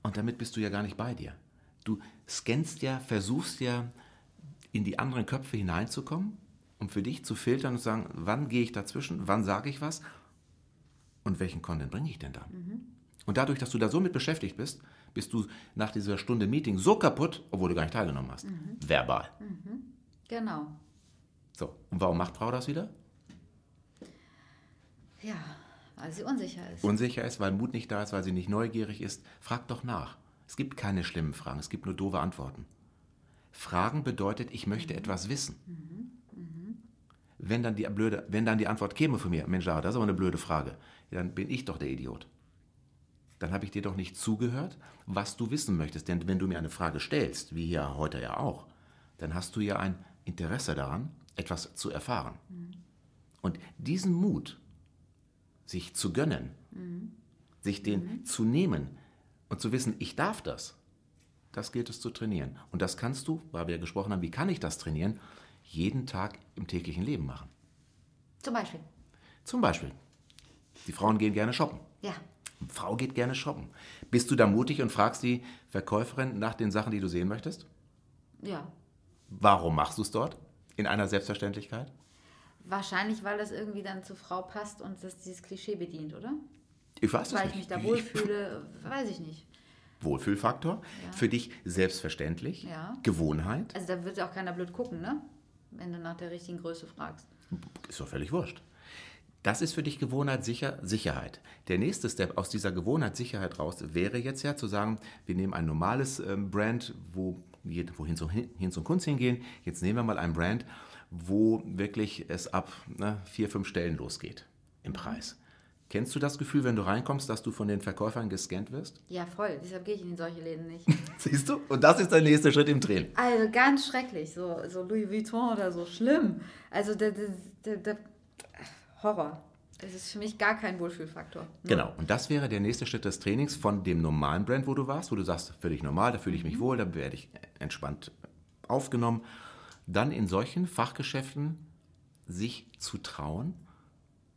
Und damit bist du ja gar nicht bei dir. Du scannst ja, versuchst ja, in die anderen Köpfe hineinzukommen, um für dich zu filtern und zu sagen, wann gehe ich dazwischen, wann sage ich was und welchen Content bringe ich denn dann? Und dadurch, dass du da so mit beschäftigt bist, bist du nach dieser Stunde Meeting so kaputt, obwohl du gar nicht teilgenommen hast. Verbal. Genau. So, und warum macht Frau das wieder? Ja, weil sie unsicher ist. Unsicher ist, weil Mut nicht da ist, weil sie nicht neugierig ist. Frag doch nach. Es gibt keine schlimmen Fragen, es gibt nur doofe Antworten. Fragen bedeutet, ich möchte etwas wissen. Wenn dann, die blöde, wenn dann die Antwort käme von mir, Mensch, das ist aber eine blöde Frage, dann bin ich doch der Idiot. Dann habe ich dir doch nicht zugehört, was du wissen möchtest. Denn wenn du mir eine Frage stellst, wie hier heute ja auch, dann hast du ja ein Interesse daran, etwas zu erfahren. Und diesen Mut, sich zu gönnen, sich den zu nehmen und zu wissen, ich darf das, das gilt es zu trainieren. Und das kannst du, weil wir gesprochen haben, wie kann ich das trainieren, jeden Tag im täglichen Leben machen. Zum Beispiel. Zum Beispiel, die Frauen gehen gerne shoppen. Ja. Eine Frau geht gerne shoppen. Bist du da mutig und fragst die Verkäuferin nach den Sachen, die du sehen möchtest? Ja. Warum machst du es dort? In einer Selbstverständlichkeit? Wahrscheinlich, weil das irgendwie dann zur Frau passt und das dieses Klischee bedient, oder? Ich weiß es Weil ich nicht. mich da wohlfühle, weiß ich nicht. Wohlfühlfaktor. Für dich selbstverständlich. Ja. Gewohnheit. Also da wird auch keiner blöd gucken, ne? Wenn du nach der richtigen Größe fragst. Ist doch völlig wurscht. Das ist für dich Gewohnheit, sicher, Sicherheit. Der nächste Step aus dieser Gewohnheit, Sicherheit raus wäre jetzt ja zu sagen, wir nehmen ein normales ähm, Brand, wo wohin zum, hin zum Kunst hingehen. Jetzt nehmen wir mal ein Brand, wo wirklich es ab ne, vier, fünf Stellen losgeht im Preis. Kennst du das Gefühl, wenn du reinkommst, dass du von den Verkäufern gescannt wirst? Ja, voll. Deshalb gehe ich in solche Läden nicht. (laughs) Siehst du? Und das ist der nächste Schritt im Training. Also ganz schrecklich. So, so Louis Vuitton oder so. Schlimm. Also der, der, der, der Horror. Das ist für mich gar kein Wohlfühlfaktor. Genau, und das wäre der nächste Schritt des Trainings von dem normalen Brand, wo du warst, wo du sagst, völlig normal, da fühle ich mich wohl, da werde ich entspannt aufgenommen. Dann in solchen Fachgeschäften sich zu trauen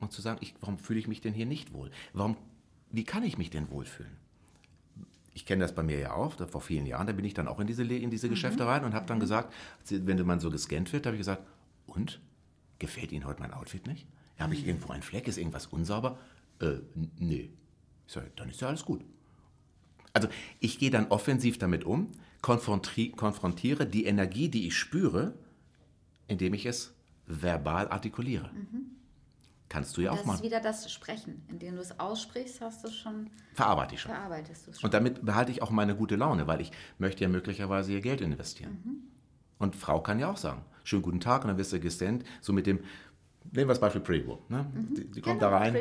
und zu sagen, ich, warum fühle ich mich denn hier nicht wohl? Warum, wie kann ich mich denn wohlfühlen? Ich kenne das bei mir ja auch, vor vielen Jahren, da bin ich dann auch in diese, in diese Geschäfte rein und habe dann gesagt, wenn man so gescannt wird, habe ich gesagt, und? Gefällt Ihnen heute mein Outfit nicht? Habe ich irgendwo einen Fleck? Ist irgendwas unsauber? Äh, nee. Ich sage, dann ist ja alles gut. Also ich gehe dann offensiv damit um, konfronti- konfrontiere die Energie, die ich spüre, indem ich es verbal artikuliere. Kannst du ja Das auch mal. ist wieder das Sprechen. Indem du es aussprichst, hast du schon, Verarbeite ich schon. verarbeitest du schon. Und damit behalte ich auch meine gute Laune, weil ich möchte ja möglicherweise ihr Geld investieren. Und Frau kann ja auch sagen, schönen guten Tag, und dann wirst du gescannt, so mit dem, nehmen wir das Beispiel Pretty Woman. Ne? Die, die kommt Genau, da rein,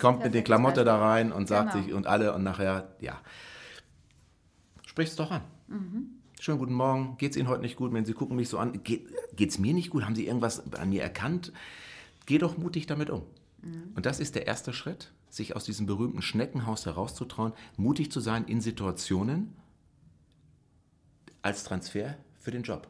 kommt mit den perfektes Klamotten da rein und sagt Genau. sich, und alle, und nachher, ja, sprich's doch an. Schönen guten Morgen, geht's Ihnen heute nicht gut? Wenn Sie gucken mich so an, geht, geht's mir nicht gut? Haben Sie irgendwas an mir erkannt? Geh doch mutig damit um. Und das ist der erste Schritt, sich aus diesem berühmten Schneckenhaus herauszutrauen, mutig zu sein in Situationen als Transfer für den Job.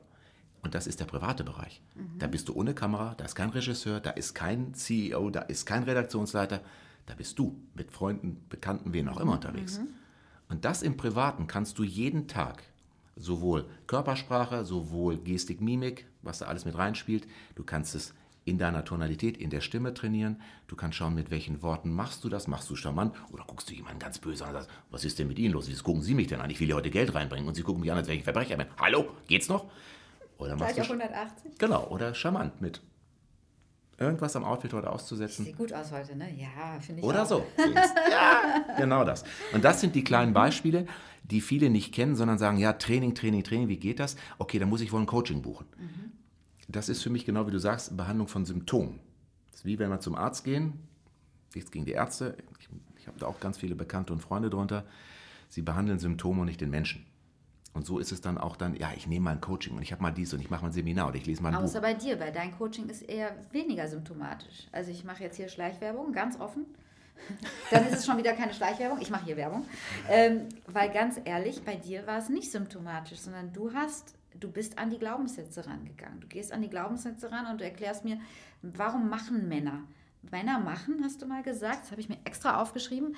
Und das ist der private Bereich. Da bist du ohne Kamera, da ist kein Regisseur, da ist kein CEO, da ist kein Redaktionsleiter, da bist du mit Freunden, Bekannten, wen auch immer unterwegs. Und das im Privaten kannst du jeden Tag, sowohl Körpersprache, sowohl Gestik, Mimik, was da alles mit reinspielt, du kannst es in deiner Tonalität, in der Stimme trainieren. Du kannst schauen, mit welchen Worten machst du das. Machst du charmant oder guckst du jemanden ganz böse an und sagst, was ist denn mit Ihnen los? Wieso gucken Sie mich denn an? Ich will hier heute Geld reinbringen und Sie gucken mich an, als wäre ich ein Verbrecher bin. Hallo, geht's noch? Oder Gleich auf 180? Genau, oder charmant mit irgendwas am Outfit heute auszusetzen. Sieht gut aus heute, ne? Ja, finde ich Oder auch. so. (laughs) ja, genau das. Und das sind die kleinen Beispiele, die viele nicht kennen, sondern sagen, ja, Training, Training, Training, wie geht das? Okay, dann muss ich wohl ein Coaching buchen. Das ist für mich genau wie du sagst, Behandlung von Symptomen. Das ist wie wenn wir zum Arzt gehen, nichts gegen die Ärzte, ich, ich habe da auch ganz viele Bekannte und Freunde drunter, sie behandeln Symptome und nicht den Menschen. Und so ist es dann auch dann, ja, ich nehme mal ein Coaching und ich habe mal dies und ich mache mal ein Seminar oder ich lese mal ein Außer Buch. bei dir, weil dein Coaching ist eher weniger symptomatisch. Also ich mache jetzt hier Schleichwerbung, ganz offen. (laughs) Dann ist es schon wieder keine Schleichwerbung, ich mache hier Werbung. Ähm, weil ganz ehrlich, bei dir war es nicht symptomatisch, sondern du hast, du bist an die Glaubenssätze rangegangen. Du gehst an die Glaubenssätze ran und du erklärst mir, warum machen Männer? Männer machen, hast du mal gesagt, das habe ich mir extra aufgeschrieben.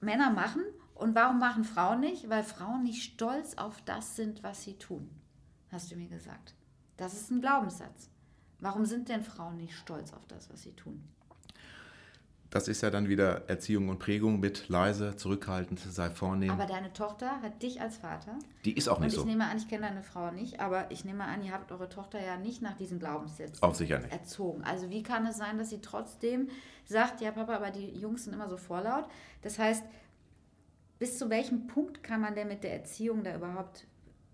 Männer machen und warum machen Frauen nicht? Weil Frauen nicht stolz auf das sind, was sie tun, hast du mir gesagt. Das ist ein Glaubenssatz. Warum sind denn Frauen nicht stolz auf das, was sie tun? Das ist ja dann wieder Erziehung und Prägung mit leise, zurückhaltend, sei vornehm. Aber deine Tochter hat dich als Vater. die ist auch Und nicht ich so. nehme an, ich kenne deine Frau nicht, aber ich nehme an, ihr habt eure Tochter ja nicht nach diesen Glaubenssätzen Auch sicher nicht. erzogen. Also wie kann es sein, dass sie trotzdem sagt, ja Papa, aber die Jungs sind immer so vorlaut. Das heißt, bis zu welchem Punkt kann man denn mit der Erziehung da überhaupt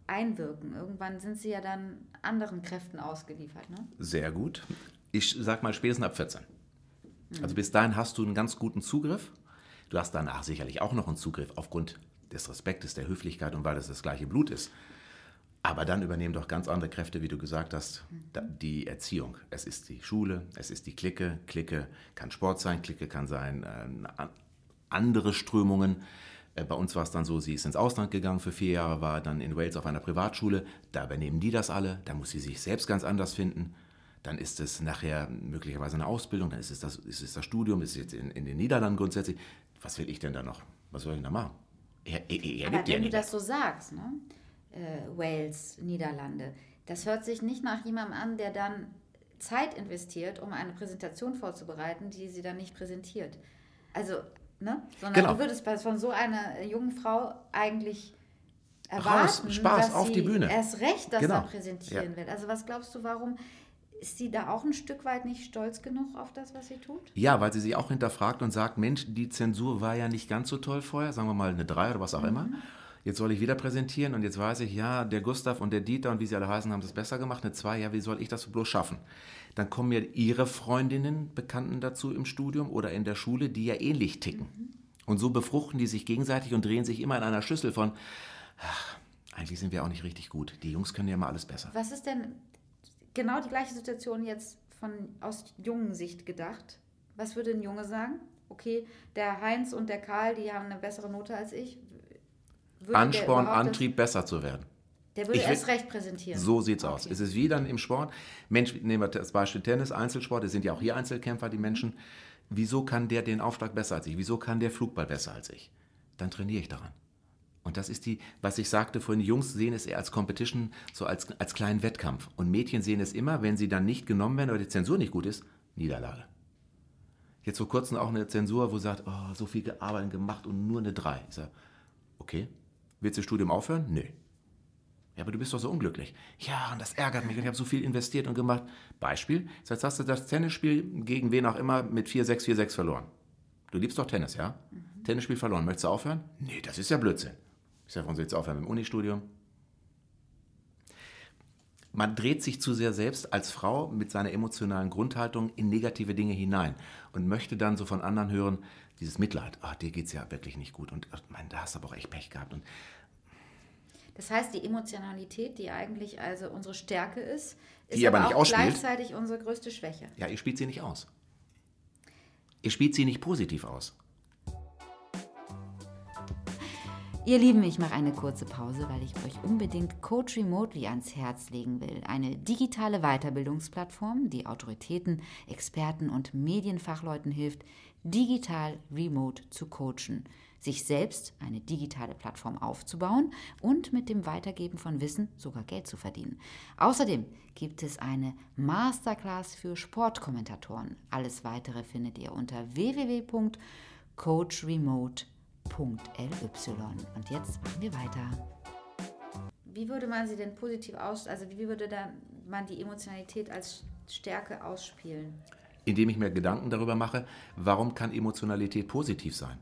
einwirken? Irgendwann sind sie ja dann anderen Kräften ausgeliefert, ne? Sehr gut. Ich sag mal spätestens ab 14. Also bis dahin hast du einen ganz guten Zugriff. Du hast danach sicherlich auch noch einen Zugriff aufgrund des Respektes, der Höflichkeit und weil es das gleiche Blut ist. Aber dann übernehmen doch ganz andere Kräfte, wie du gesagt hast, da- die Erziehung. Es ist die Schule, es ist die Clique. Clique kann Sport sein, Clique kann sein äh, an- andere Strömungen. Äh, Bei uns war es dann so, sie ist ins Ausland gegangen für vier Jahre, war dann in Wales auf einer Privatschule. Da übernehmen die das alle. Da muss sie sich selbst ganz anders finden. Dann ist es nachher möglicherweise eine Ausbildung, dann ist es das, ist es das Studium, ist es jetzt in, in den Niederlanden grundsätzlich. Was will ich denn da noch? Was soll ich denn da machen? Er, er, er Aber ja wenn du das so sagst, ne? äh, Wales, Niederlande, das hört sich nicht nach jemandem an, der dann Zeit investiert, um eine Präsentation vorzubereiten, die sie dann nicht präsentiert. Also, ne? Sondern Genau. du würdest von so einer jungen Frau eigentlich Raus, erwarten, Spaß, dass auf sie die Bühne. erst recht das Genau. dann präsentieren wird. Also was glaubst du, warum ist sie da auch ein Stück weit nicht stolz genug auf das, was sie tut? Ja, weil sie sich auch hinterfragt und sagt, Mensch, die Zensur war ja nicht ganz so toll vorher, sagen wir mal eine 3 oder was auch immer. Jetzt soll ich wieder präsentieren und jetzt weiß ich, ja, der Gustav und der Dieter und wie sie alle heißen, haben das besser gemacht. Eine 2, ja, wie soll ich das bloß schaffen? Dann kommen ja ihre Freundinnen, Bekannten dazu im Studium oder in der Schule, die ja ähnlich ticken. Und so befruchten die sich gegenseitig und drehen sich immer in einer Schüssel von, ach, eigentlich sind wir auch nicht richtig gut. Die Jungs können ja mal alles besser. Was ist denn genau die gleiche Situation jetzt von aus jungen Sicht gedacht? Was würde ein Junge sagen? Okay, der Heinz und der Karl, die haben eine bessere Note als ich. Würde Ansporn, Antrieb, besser zu werden. Der würde Ich will- erst recht präsentieren. So sieht's aus. Okay. Es ist wie dann im Sport. Mensch, nehmen wir das Beispiel Tennis, Einzelsport, es sind ja auch hier Einzelkämpfer, die Menschen. Wieso kann der den Aufschlag besser als ich? Wieso kann der Flugball besser als ich? Dann trainiere ich daran. Und das ist die, was ich sagte vorhin, die Jungs sehen es eher als Competition, so als, als kleinen Wettkampf. Und Mädchen sehen es immer, wenn sie dann nicht genommen werden oder die Zensur nicht gut ist, Niederlage. Jetzt vor kurzem auch eine Zensur, wo sie sagt, oh, so viel gearbeitet gemacht und nur eine 3. Ich sage, okay, willst du das Studium aufhören? Nö. Ja, aber du bist doch so unglücklich. Ja, und das ärgert mich und ich habe so viel investiert und gemacht. Beispiel, jetzt hast du das Tennisspiel gegen wen auch immer mit 4-6, 4-6 verloren. Du liebst doch Tennis, ja? Tennisspiel verloren. Möchtest du aufhören? Nee, das ist ja Blödsinn. Ich sage, warum soll ich jetzt aufhören mit dem Unistudium? Man dreht sich zu sehr selbst als Frau mit seiner emotionalen Grundhaltung in negative Dinge hinein und möchte dann so von anderen hören, dieses Mitleid, ach, dir geht's ja wirklich nicht gut und ach, mein, da hast du aber auch echt Pech gehabt. Und Das heißt, die Emotionalität, die eigentlich also unsere Stärke ist, ist Die aber aber nicht auch ausspielt. gleichzeitig unsere größte Schwäche. Ja, ihr spielt sie nicht aus. Ihr spielt sie nicht positiv aus. Ihr Lieben, ich mache eine kurze Pause, weil ich euch unbedingt Coach Remotely ans Herz legen will. Eine digitale Weiterbildungsplattform, die Autoritäten, Experten und Medienfachleuten hilft, digital remote zu coachen, sich selbst eine digitale Plattform aufzubauen und mit dem Weitergeben von Wissen sogar Geld zu verdienen. Außerdem gibt es eine Masterclass für Sportkommentatoren. Alles weitere findet ihr unter www.coachremote.com www.ly. Und jetzt machen wir weiter. Wie würde man sie denn positiv aus, also wie würde dann man die Emotionalität als Stärke ausspielen? Indem ich mir Gedanken darüber mache, warum kann Emotionalität positiv sein?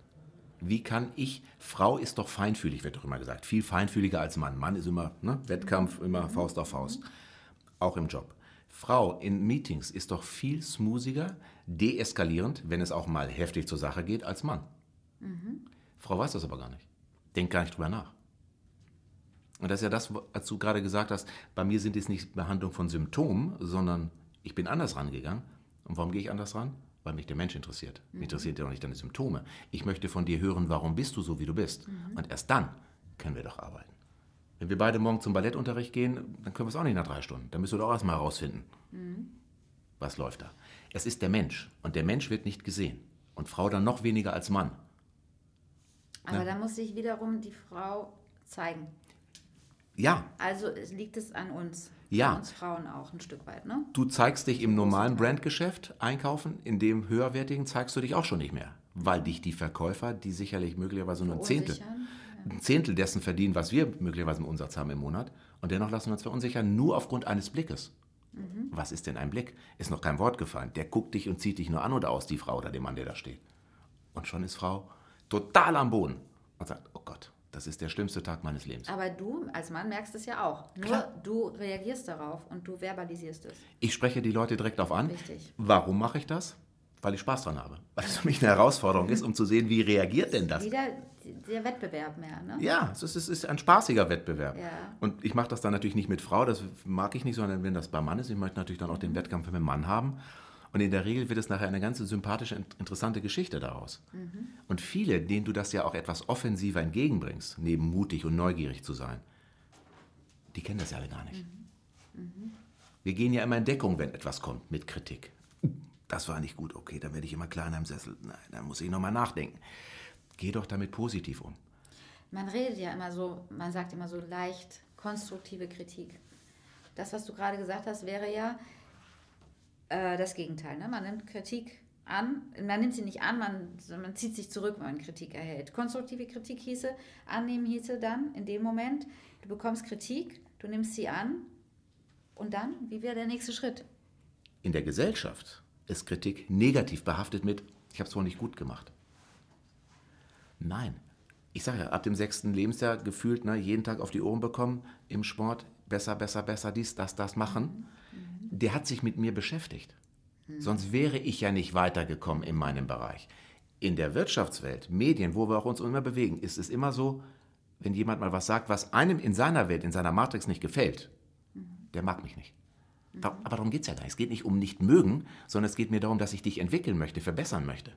Wie kann ich, Frau ist doch feinfühlig, wird doch immer gesagt, viel feinfühliger als Mann. Mann ist immer ne, Wettkampf, immer Faust auf Faust, auch im Job. Frau in Meetings ist doch viel smoothiger, deeskalierend, wenn es auch mal heftig zur Sache geht, als Mann. Mhm. Frau weiß das aber gar nicht. Denkt gar nicht drüber nach. Und das ist ja das, was du gerade gesagt hast, bei mir sind es nicht Behandlung von Symptomen, sondern ich bin anders rangegangen. Und warum gehe ich anders ran? Weil mich der Mensch interessiert. Mhm. Mich interessiert ja auch nicht deine Symptome. Ich möchte von dir hören, warum bist du so, wie du bist. Mhm. Und erst dann können wir doch arbeiten. Wenn wir beide morgen zum Ballettunterricht gehen, dann können wir es auch nicht nach drei Stunden. Dann müssen wir doch erstmal herausfinden, mhm. was läuft da. Es ist der Mensch und der Mensch wird nicht gesehen. Und Frau dann noch weniger als Mann. Aber Na? da muss sich wiederum die Frau zeigen. Ja. Also liegt es an uns. Ja. An uns Frauen auch ein Stück weit, ne? Du zeigst dich im normalen Brandgeschäft einkaufen, in dem höherwertigen zeigst du dich auch schon nicht mehr. Weil dich die Verkäufer, die sicherlich möglicherweise nur ein Zehntel, ein Zehntel dessen verdienen, was wir möglicherweise im Umsatz haben im Monat, und dennoch lassen wir uns verunsichern, nur aufgrund eines Blickes. Mhm. Was ist denn ein Blick? Ist noch kein Wort gefallen. Der guckt dich und zieht dich nur an oder aus, die Frau oder der Mann, der da steht. Und schon ist Frau total am Boden und sagt, oh Gott, das ist der schlimmste Tag meines Lebens. Aber du als Mann merkst es ja auch. Nur Klar. du reagierst darauf und du verbalisierst es. Ich spreche die Leute direkt auf an. Richtig. Warum mache ich das? Weil ich Spaß dran habe. Weil es für mich eine Herausforderung ist, um zu sehen, wie reagiert denn das? Wieder der Wettbewerb mehr, ne? Ja, es ist, es ist ein spaßiger Wettbewerb. Ja. Und ich mache das dann natürlich nicht mit Frau, das mag ich nicht, sondern wenn das bei Mann ist, ich möchte natürlich dann auch den Wettkampf mit dem Mann haben. Und in der Regel wird es nachher eine ganz sympathische, interessante Geschichte daraus. Mhm. Und viele, denen du das ja auch etwas offensiver entgegenbringst, neben mutig und neugierig zu sein, die kennen das ja alle gar nicht. Mhm. Mhm. Wir gehen ja immer in Deckung, wenn etwas kommt mit Kritik. Das war nicht gut, okay, dann werde ich immer kleiner im Sessel. Nein, dann muss ich nochmal nachdenken. Geh doch damit positiv um. Man redet ja immer so, man sagt immer so leicht konstruktive Kritik. Das, was du gerade gesagt hast, wäre ja, äh, das Gegenteil. Ne? Man nimmt Kritik an, man nimmt sie nicht an, man, man zieht sich zurück, wenn man Kritik erhält. Konstruktive Kritik hieße, annehmen hieße dann in dem Moment, du bekommst Kritik, du nimmst sie an und dann, wie wäre der nächste Schritt? In der Gesellschaft ist Kritik negativ behaftet mit, ich habe es wohl nicht gut gemacht. Nein, ich sage ja, ab dem sechsten Lebensjahr gefühlt ne, jeden Tag auf die Ohren bekommen, im Sport besser, besser, besser, dies, das, das machen. Mhm der hat sich mit mir beschäftigt. Sonst wäre ich ja nicht weitergekommen in meinem Bereich. In der Wirtschaftswelt, Medien, wo wir auch uns immer bewegen, ist es immer so, wenn jemand mal was sagt, was einem in seiner Welt, in seiner Matrix nicht gefällt, der mag mich nicht. Aber darum geht es ja gar nicht. Es geht nicht um nicht mögen, sondern es geht mir darum, dass ich dich entwickeln möchte, verbessern möchte.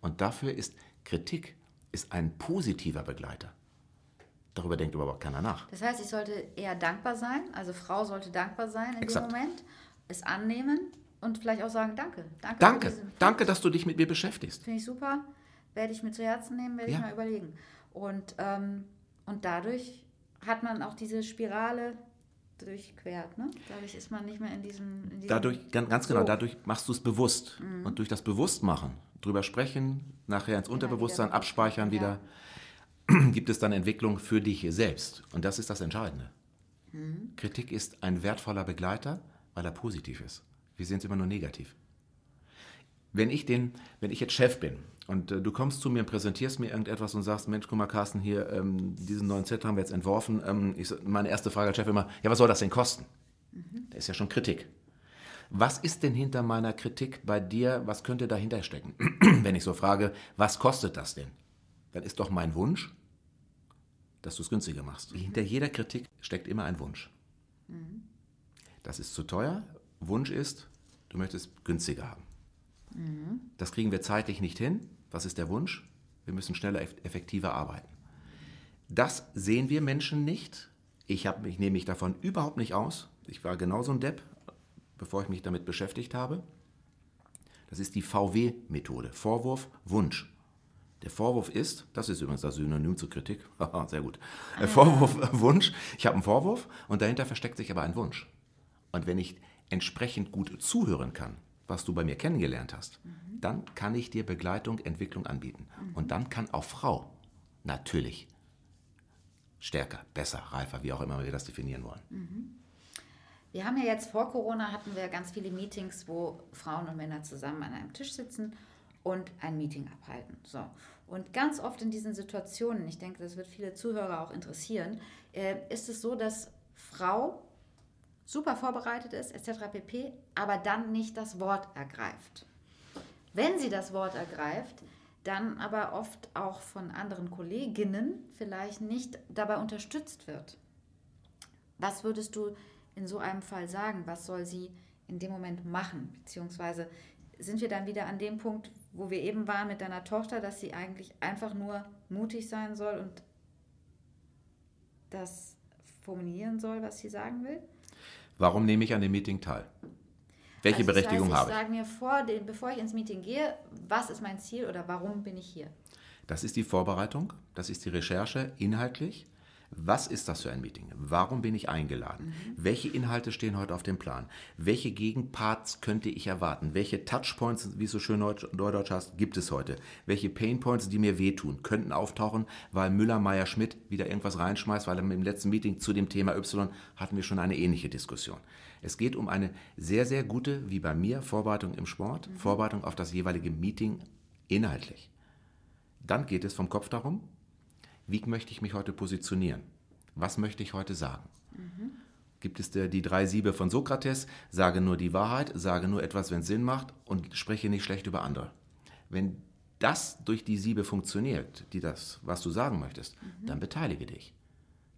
Und dafür ist Kritik ist ein positiver Begleiter. Darüber denkt überhaupt keiner nach. Das heißt, ich sollte eher dankbar sein, also Frau sollte dankbar sein in Exakt. dem Moment, es annehmen und vielleicht auch sagen, danke. Danke, danke, danke dass du dich mit mir beschäftigst. Finde ich super, werde ich mir zu Herzen nehmen, werde ja. ich mal überlegen. Und, ähm, und dadurch hat man auch diese Spirale durchquert. Ne? Dadurch ist man nicht mehr in diesem. In diesem dadurch, ganz, ganz genau, dadurch machst du es bewusst. Mhm. Und durch das Bewusstmachen, drüber sprechen, nachher ins Unterbewusstsein wieder abspeichern, wieder. (clears throat) Gibt es dann Entwicklung für dich selbst. Und das ist das Entscheidende. Mhm. Kritik ist ein wertvoller Begleiter, weil er positiv ist. Wir sehen es immer nur negativ. Wenn ich, den, wenn ich jetzt Chef bin und äh, du kommst zu mir und präsentierst mir irgendetwas und sagst, Mensch, guck mal, Carsten, hier, ähm, diesen neuen Set haben wir jetzt entworfen. Ähm, ich, meine erste Frage als Chef immer, ja, was soll das denn kosten? Mhm. Das ist ja schon Kritik. Was ist denn hinter meiner Kritik bei dir? Was könnte dahinter stecken? (clears throat) wenn ich so frage, was kostet das denn? Dann ist doch mein Wunsch, dass du es günstiger machst. Mhm. Hinter jeder Kritik steckt immer ein Wunsch. Mhm. Das ist zu teuer. Wunsch ist, du möchtest günstiger haben. Mhm. Das kriegen wir zeitlich nicht hin. Was ist der Wunsch? Wir müssen schneller, effektiver arbeiten. Das sehen wir Menschen nicht. Ich, hab, ich nehme mich davon überhaupt nicht aus. Ich war genauso ein Depp, bevor ich mich damit beschäftigt habe. Das ist die VW-Methode. Vorwurf, Wunsch. Der Vorwurf ist, das ist übrigens das Synonym zur Kritik, (laughs) sehr gut. Äh, Vorwurf, Wunsch, ich habe einen Vorwurf und dahinter versteckt sich aber ein Wunsch. Und wenn ich entsprechend gut zuhören kann, was du bei mir kennengelernt hast, mhm. dann kann ich dir Begleitung, Entwicklung anbieten. Mhm. Und dann kann auch Frau natürlich stärker, besser, reifer, wie auch immer wir das definieren wollen. Mhm. Wir haben ja jetzt vor Corona hatten wir ganz viele Meetings, wo Frauen und Männer zusammen an einem Tisch sitzen und ein Meeting abhalten. So. Und ganz oft in diesen Situationen, ich denke, das wird viele Zuhörer auch interessieren, äh, ist es so, dass Frau super vorbereitet ist, etc. pp., aber dann nicht das Wort ergreift. Wenn sie das Wort ergreift, dann aber oft auch von anderen Kolleginnen vielleicht nicht dabei unterstützt wird. Was würdest du in so einem Fall sagen? Was soll sie in dem Moment machen? Beziehungsweise sind wir dann wieder an dem Punkt, wo wir eben waren mit deiner Tochter, dass sie eigentlich einfach nur mutig sein soll und das formulieren soll, was sie sagen will? Warum nehme ich an dem Meeting teil? Welche also Berechtigung das heißt, ich habe ich? Sage mir vor, bevor ich ins Meeting gehe, was ist mein Ziel oder warum bin ich hier? Das ist die Vorbereitung, das ist die Recherche inhaltlich. Was ist das für ein Meeting? Warum bin ich eingeladen? Mhm. Welche Inhalte stehen heute auf dem Plan? Welche Gegenparts könnte ich erwarten? Welche Touchpoints, wie es so schön neudeutsch heißt, gibt es heute? Welche Painpoints, die mir wehtun, könnten auftauchen, weil Müller, Meier, Schmidt wieder irgendwas reinschmeißt, weil im letzten Meeting zu dem Thema Y hatten wir schon eine ähnliche Diskussion. Es geht um eine sehr, sehr gute, wie bei mir, Vorbereitung im Sport, mhm. Vorbereitung auf das jeweilige Meeting inhaltlich. Dann geht es vom Kopf darum, wie möchte ich mich heute positionieren? Was möchte ich heute sagen? Mhm. Gibt es die drei Siebe von Sokrates? Sage nur die Wahrheit, sage nur etwas, wenn es Sinn macht und spreche nicht schlecht über andere. Wenn das durch die Siebe funktioniert, die das, was du sagen möchtest, mhm. dann beteilige dich.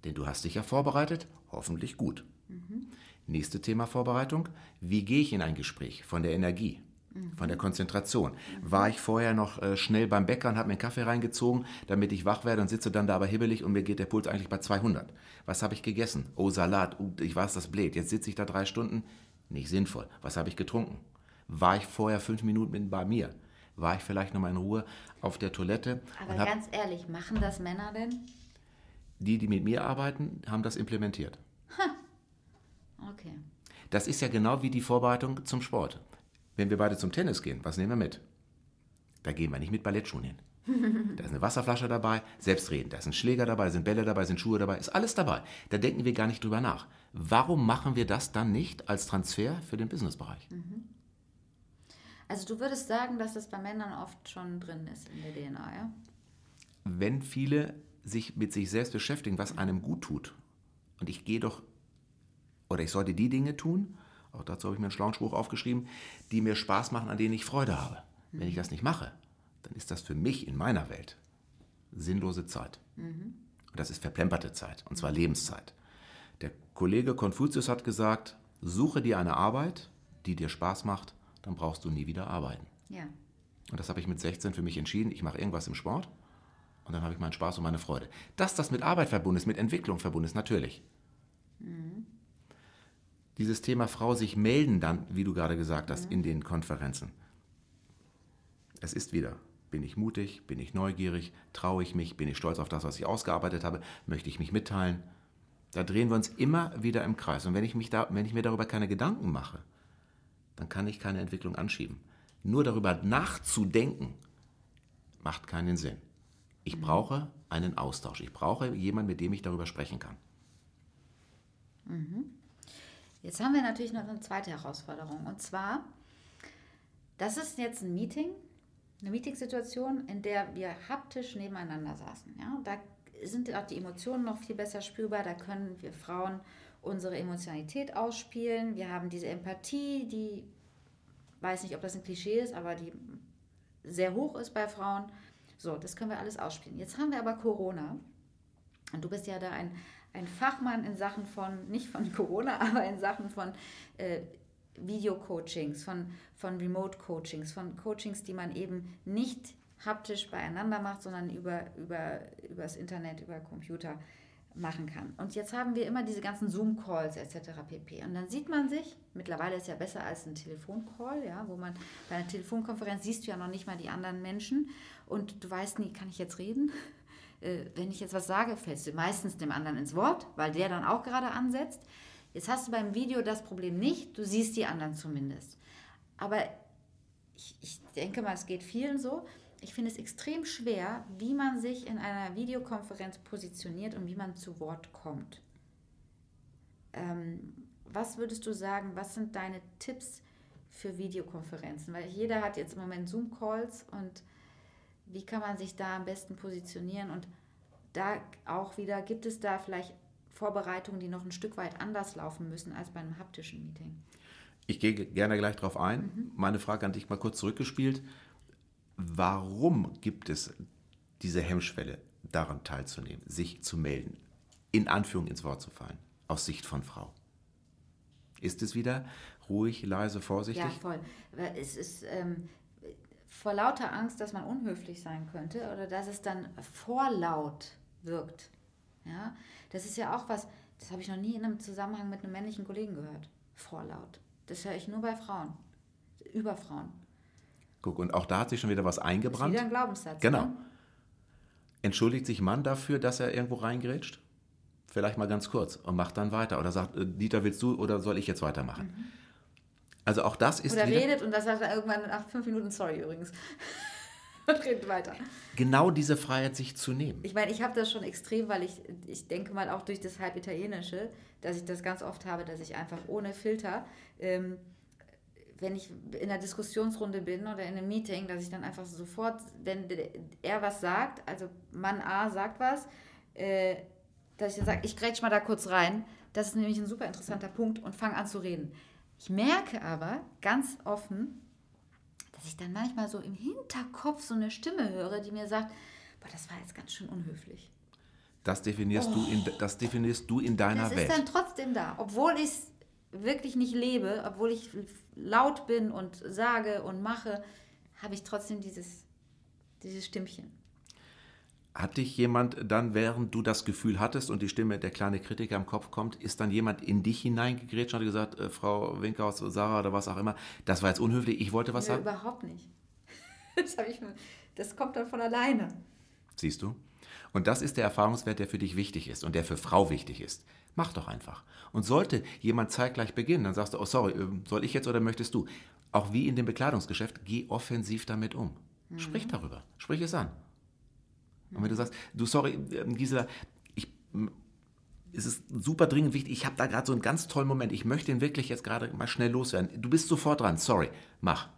Denn du hast dich ja vorbereitet, hoffentlich gut. Mhm. Nächste Thema Vorbereitung. Wie gehe ich in ein Gespräch von der Energie? Von der Konzentration. War ich vorher noch äh, schnell beim Bäcker und habe mir einen Kaffee reingezogen, damit ich wach werde und sitze dann da aber hibbelig und mir geht der Puls eigentlich bei 200. Was habe ich gegessen? Oh, Salat. Uh, ich weiß, das bläht. Jetzt sitze ich da drei Stunden. Nicht sinnvoll. Was habe ich getrunken? War ich vorher fünf Minuten bei mir? War ich vielleicht noch mal in Ruhe auf der Toilette? Aber ganz ehrlich, machen das Männer denn? Die, die mit mir arbeiten, haben das implementiert. Ha. Okay. Das ist ja genau wie die Vorbereitung zum Sport. Wenn wir beide zum Tennis gehen, was nehmen wir mit? Da gehen wir nicht mit Ballettschuhen hin. (laughs) Da ist eine Wasserflasche dabei, selbstredend. Da ist ein Schläger dabei, sind Bälle dabei, sind Schuhe dabei, ist alles dabei. Da denken wir gar nicht drüber nach. Warum machen wir das dann nicht als Transfer für den Businessbereich? Mhm. Also du würdest sagen, dass das bei Männern oft schon drin ist in der DNA, ja? Wenn viele sich mit sich selbst beschäftigen, was einem gut tut, und ich gehe doch, oder ich sollte die Dinge tun, auch dazu habe ich mir einen schlauen Spruch aufgeschrieben, die mir Spaß machen, an denen ich Freude habe. Wenn ich das nicht mache, dann ist das für mich in meiner Welt sinnlose Zeit. Mhm. Und das ist verplemperte Zeit, und zwar Lebenszeit. Der Kollege Konfuzius hat gesagt, suche dir eine Arbeit, die dir Spaß macht, dann brauchst du nie wieder arbeiten. Ja. Und das habe ich mit 16 für mich entschieden. Ich mache irgendwas im Sport und dann habe ich meinen Spaß und meine Freude. Dass das mit Arbeit verbunden ist, mit Entwicklung verbunden ist, natürlich. Mhm dieses Thema Frau sich melden dann, wie du gerade gesagt hast, mhm. in den Konferenzen. Es ist wieder, bin ich mutig, bin ich neugierig, traue ich mich, bin ich stolz auf das, was ich ausgearbeitet habe, möchte ich mich mitteilen. Da drehen wir uns immer wieder im Kreis. Und wenn ich, mich da, wenn ich mir darüber keine Gedanken mache, dann kann ich keine Entwicklung anschieben. Nur darüber nachzudenken, macht keinen Sinn. Ich mhm. brauche einen Austausch. Ich brauche jemanden, mit dem ich darüber sprechen kann. Mhm. Jetzt haben wir natürlich noch eine zweite Herausforderung. Und zwar, das ist jetzt ein Meeting, eine Meetingsituation, in der wir haptisch nebeneinander saßen. Ja? Da sind auch die Emotionen noch viel besser spürbar. Da können wir Frauen unsere Emotionalität ausspielen. Wir haben diese Empathie, die, weiß nicht, ob das ein Klischee ist, aber die sehr hoch ist bei Frauen. So, das können wir alles ausspielen. Jetzt haben wir aber Corona. Und du bist ja da ein ein Fachmann in Sachen von, nicht von Corona, (laughs) aber in Sachen von äh, Video-Coachings, von, von Remote-Coachings, von Coachings, die man eben nicht haptisch beieinander macht, sondern über, über, über das Internet, über Computer machen kann. Und jetzt haben wir immer diese ganzen Zoom-Calls etc. pp. Und dann sieht man sich, mittlerweile ist ja besser als ein Telefoncall, ja, wo man bei einer Telefonkonferenz siehst du ja noch nicht mal die anderen Menschen und du weißt nie, kann ich jetzt reden? Äh, wenn ich jetzt was sage, fällst du meistens dem anderen ins Wort, weil der dann auch gerade ansetzt. Jetzt hast du beim Video das Problem nicht, du siehst die anderen zumindest. Aber ich, ich denke mal, es geht vielen so. Ich finde es extrem schwer, wie man sich in einer Videokonferenz positioniert und wie man zu Wort kommt. Ähm, was würdest du sagen, was sind deine Tipps für Videokonferenzen? Weil jeder hat jetzt im Moment Zoom-Calls und wie kann man sich da am besten positionieren? Und da auch wieder, gibt es da vielleicht Vorbereitungen, die noch ein Stück weit anders laufen müssen als bei einem haptischen Meeting? Ich gehe gerne gleich darauf ein. Mhm. Meine Frage an dich mal kurz zurückgespielt. Warum gibt es diese Hemmschwelle, daran teilzunehmen, sich zu melden, in Anführung ins Wort zu fallen, aus Sicht von Frau? Ist es wieder ruhig, leise, vorsichtig? Ja, voll. Es ist ähm, vor lauter Angst, dass man unhöflich sein könnte oder dass es dann vorlaut wirkt. Ja, das ist ja auch was, das habe ich noch nie in einem Zusammenhang mit einem männlichen Kollegen gehört. Vorlaut. Das höre ich nur bei Frauen. Über Frauen. Guck, und auch da hat sich schon wieder was eingebrannt. Wieder ein Glaubenssatz. Genau. Ne? Entschuldigt sich Mann dafür, dass er irgendwo reingrätscht? Vielleicht mal ganz kurz und macht dann weiter. Oder sagt, äh, Dieter, willst du oder soll ich jetzt weitermachen? Mhm. Also auch das ist. Oder redet und das sagt er irgendwann nach fünf Minuten, sorry übrigens. (laughs) und redet weiter. Genau diese Freiheit, sich zu nehmen. Ich meine, ich habe das schon extrem, weil ich, ich denke mal auch durch das halb Italienische, dass ich das ganz oft habe, dass ich einfach ohne Filter ähm, wenn ich in einer Diskussionsrunde bin oder in einem Meeting, dass ich dann einfach sofort, wenn er was sagt, also Mann A sagt was, äh, dass ich dann sage, ich grätsch mal da kurz rein. Das ist nämlich ein super interessanter Punkt und fange an zu reden. Ich merke aber ganz offen, dass ich dann manchmal so im Hinterkopf so eine Stimme höre, die mir sagt, boah, das war jetzt ganz schön unhöflich. Das definierst, oh. du, in, das definierst du in deiner das Welt. Das ist dann trotzdem da, obwohl ich es wirklich nicht lebe, obwohl ich laut bin und sage und mache, habe ich trotzdem dieses, dieses Stimmchen. Hat dich jemand dann, während du das Gefühl hattest und die Stimme, der kleine Kritiker im Kopf kommt, ist dann jemand in dich hineingegrätscht und hat gesagt, äh, Frau Winkhaus, Sarah oder was auch immer, das war jetzt unhöflich, ich wollte was Nö, sagen? überhaupt nicht. (laughs) Das, ich, das kommt dann von alleine. Siehst du? Und das ist der Erfahrungswert, der für dich wichtig ist und der für Frau wichtig ist. Mach doch einfach. Und sollte jemand zeitgleich beginnen, dann sagst du, oh sorry, ähm, soll ich jetzt oder möchtest du? Auch wie in dem Bekleidungsgeschäft, geh offensiv damit um. Mhm. Sprich darüber, sprich es an. Und wenn du sagst, du sorry, ähm, Gisela, ich, es ist super dringend wichtig, ich habe da gerade so einen ganz tollen Moment, ich möchte ihn wirklich jetzt gerade mal schnell loswerden. Du bist sofort dran, sorry, mach.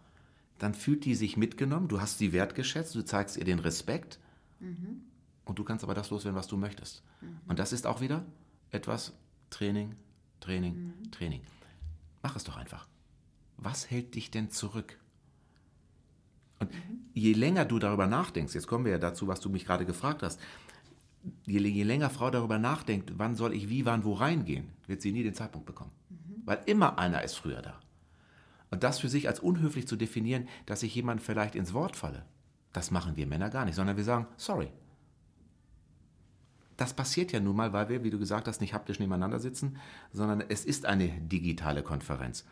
Dann fühlt die sich mitgenommen, du hast sie wertgeschätzt, du zeigst ihr den Respekt mhm. und du kannst aber das loswerden, was du möchtest. Mhm. Und das ist auch wieder etwas Training, Training, mhm. Training. Mach es doch einfach. Was hält dich denn zurück? Und mhm. je länger du darüber nachdenkst, jetzt kommen wir ja dazu, was du mich gerade gefragt hast, je, je, länger Frau darüber nachdenkt, wann soll ich wie, wann, wo reingehen, wird sie nie den Zeitpunkt bekommen. Mhm. Weil immer einer ist früher da. Und das für sich als unhöflich zu definieren, dass ich jemand vielleicht ins Wort falle, das machen wir Männer gar nicht, sondern wir sagen, sorry, das passiert ja nun mal, weil wir, wie du gesagt hast, nicht haptisch nebeneinander sitzen, sondern es ist eine digitale Konferenz.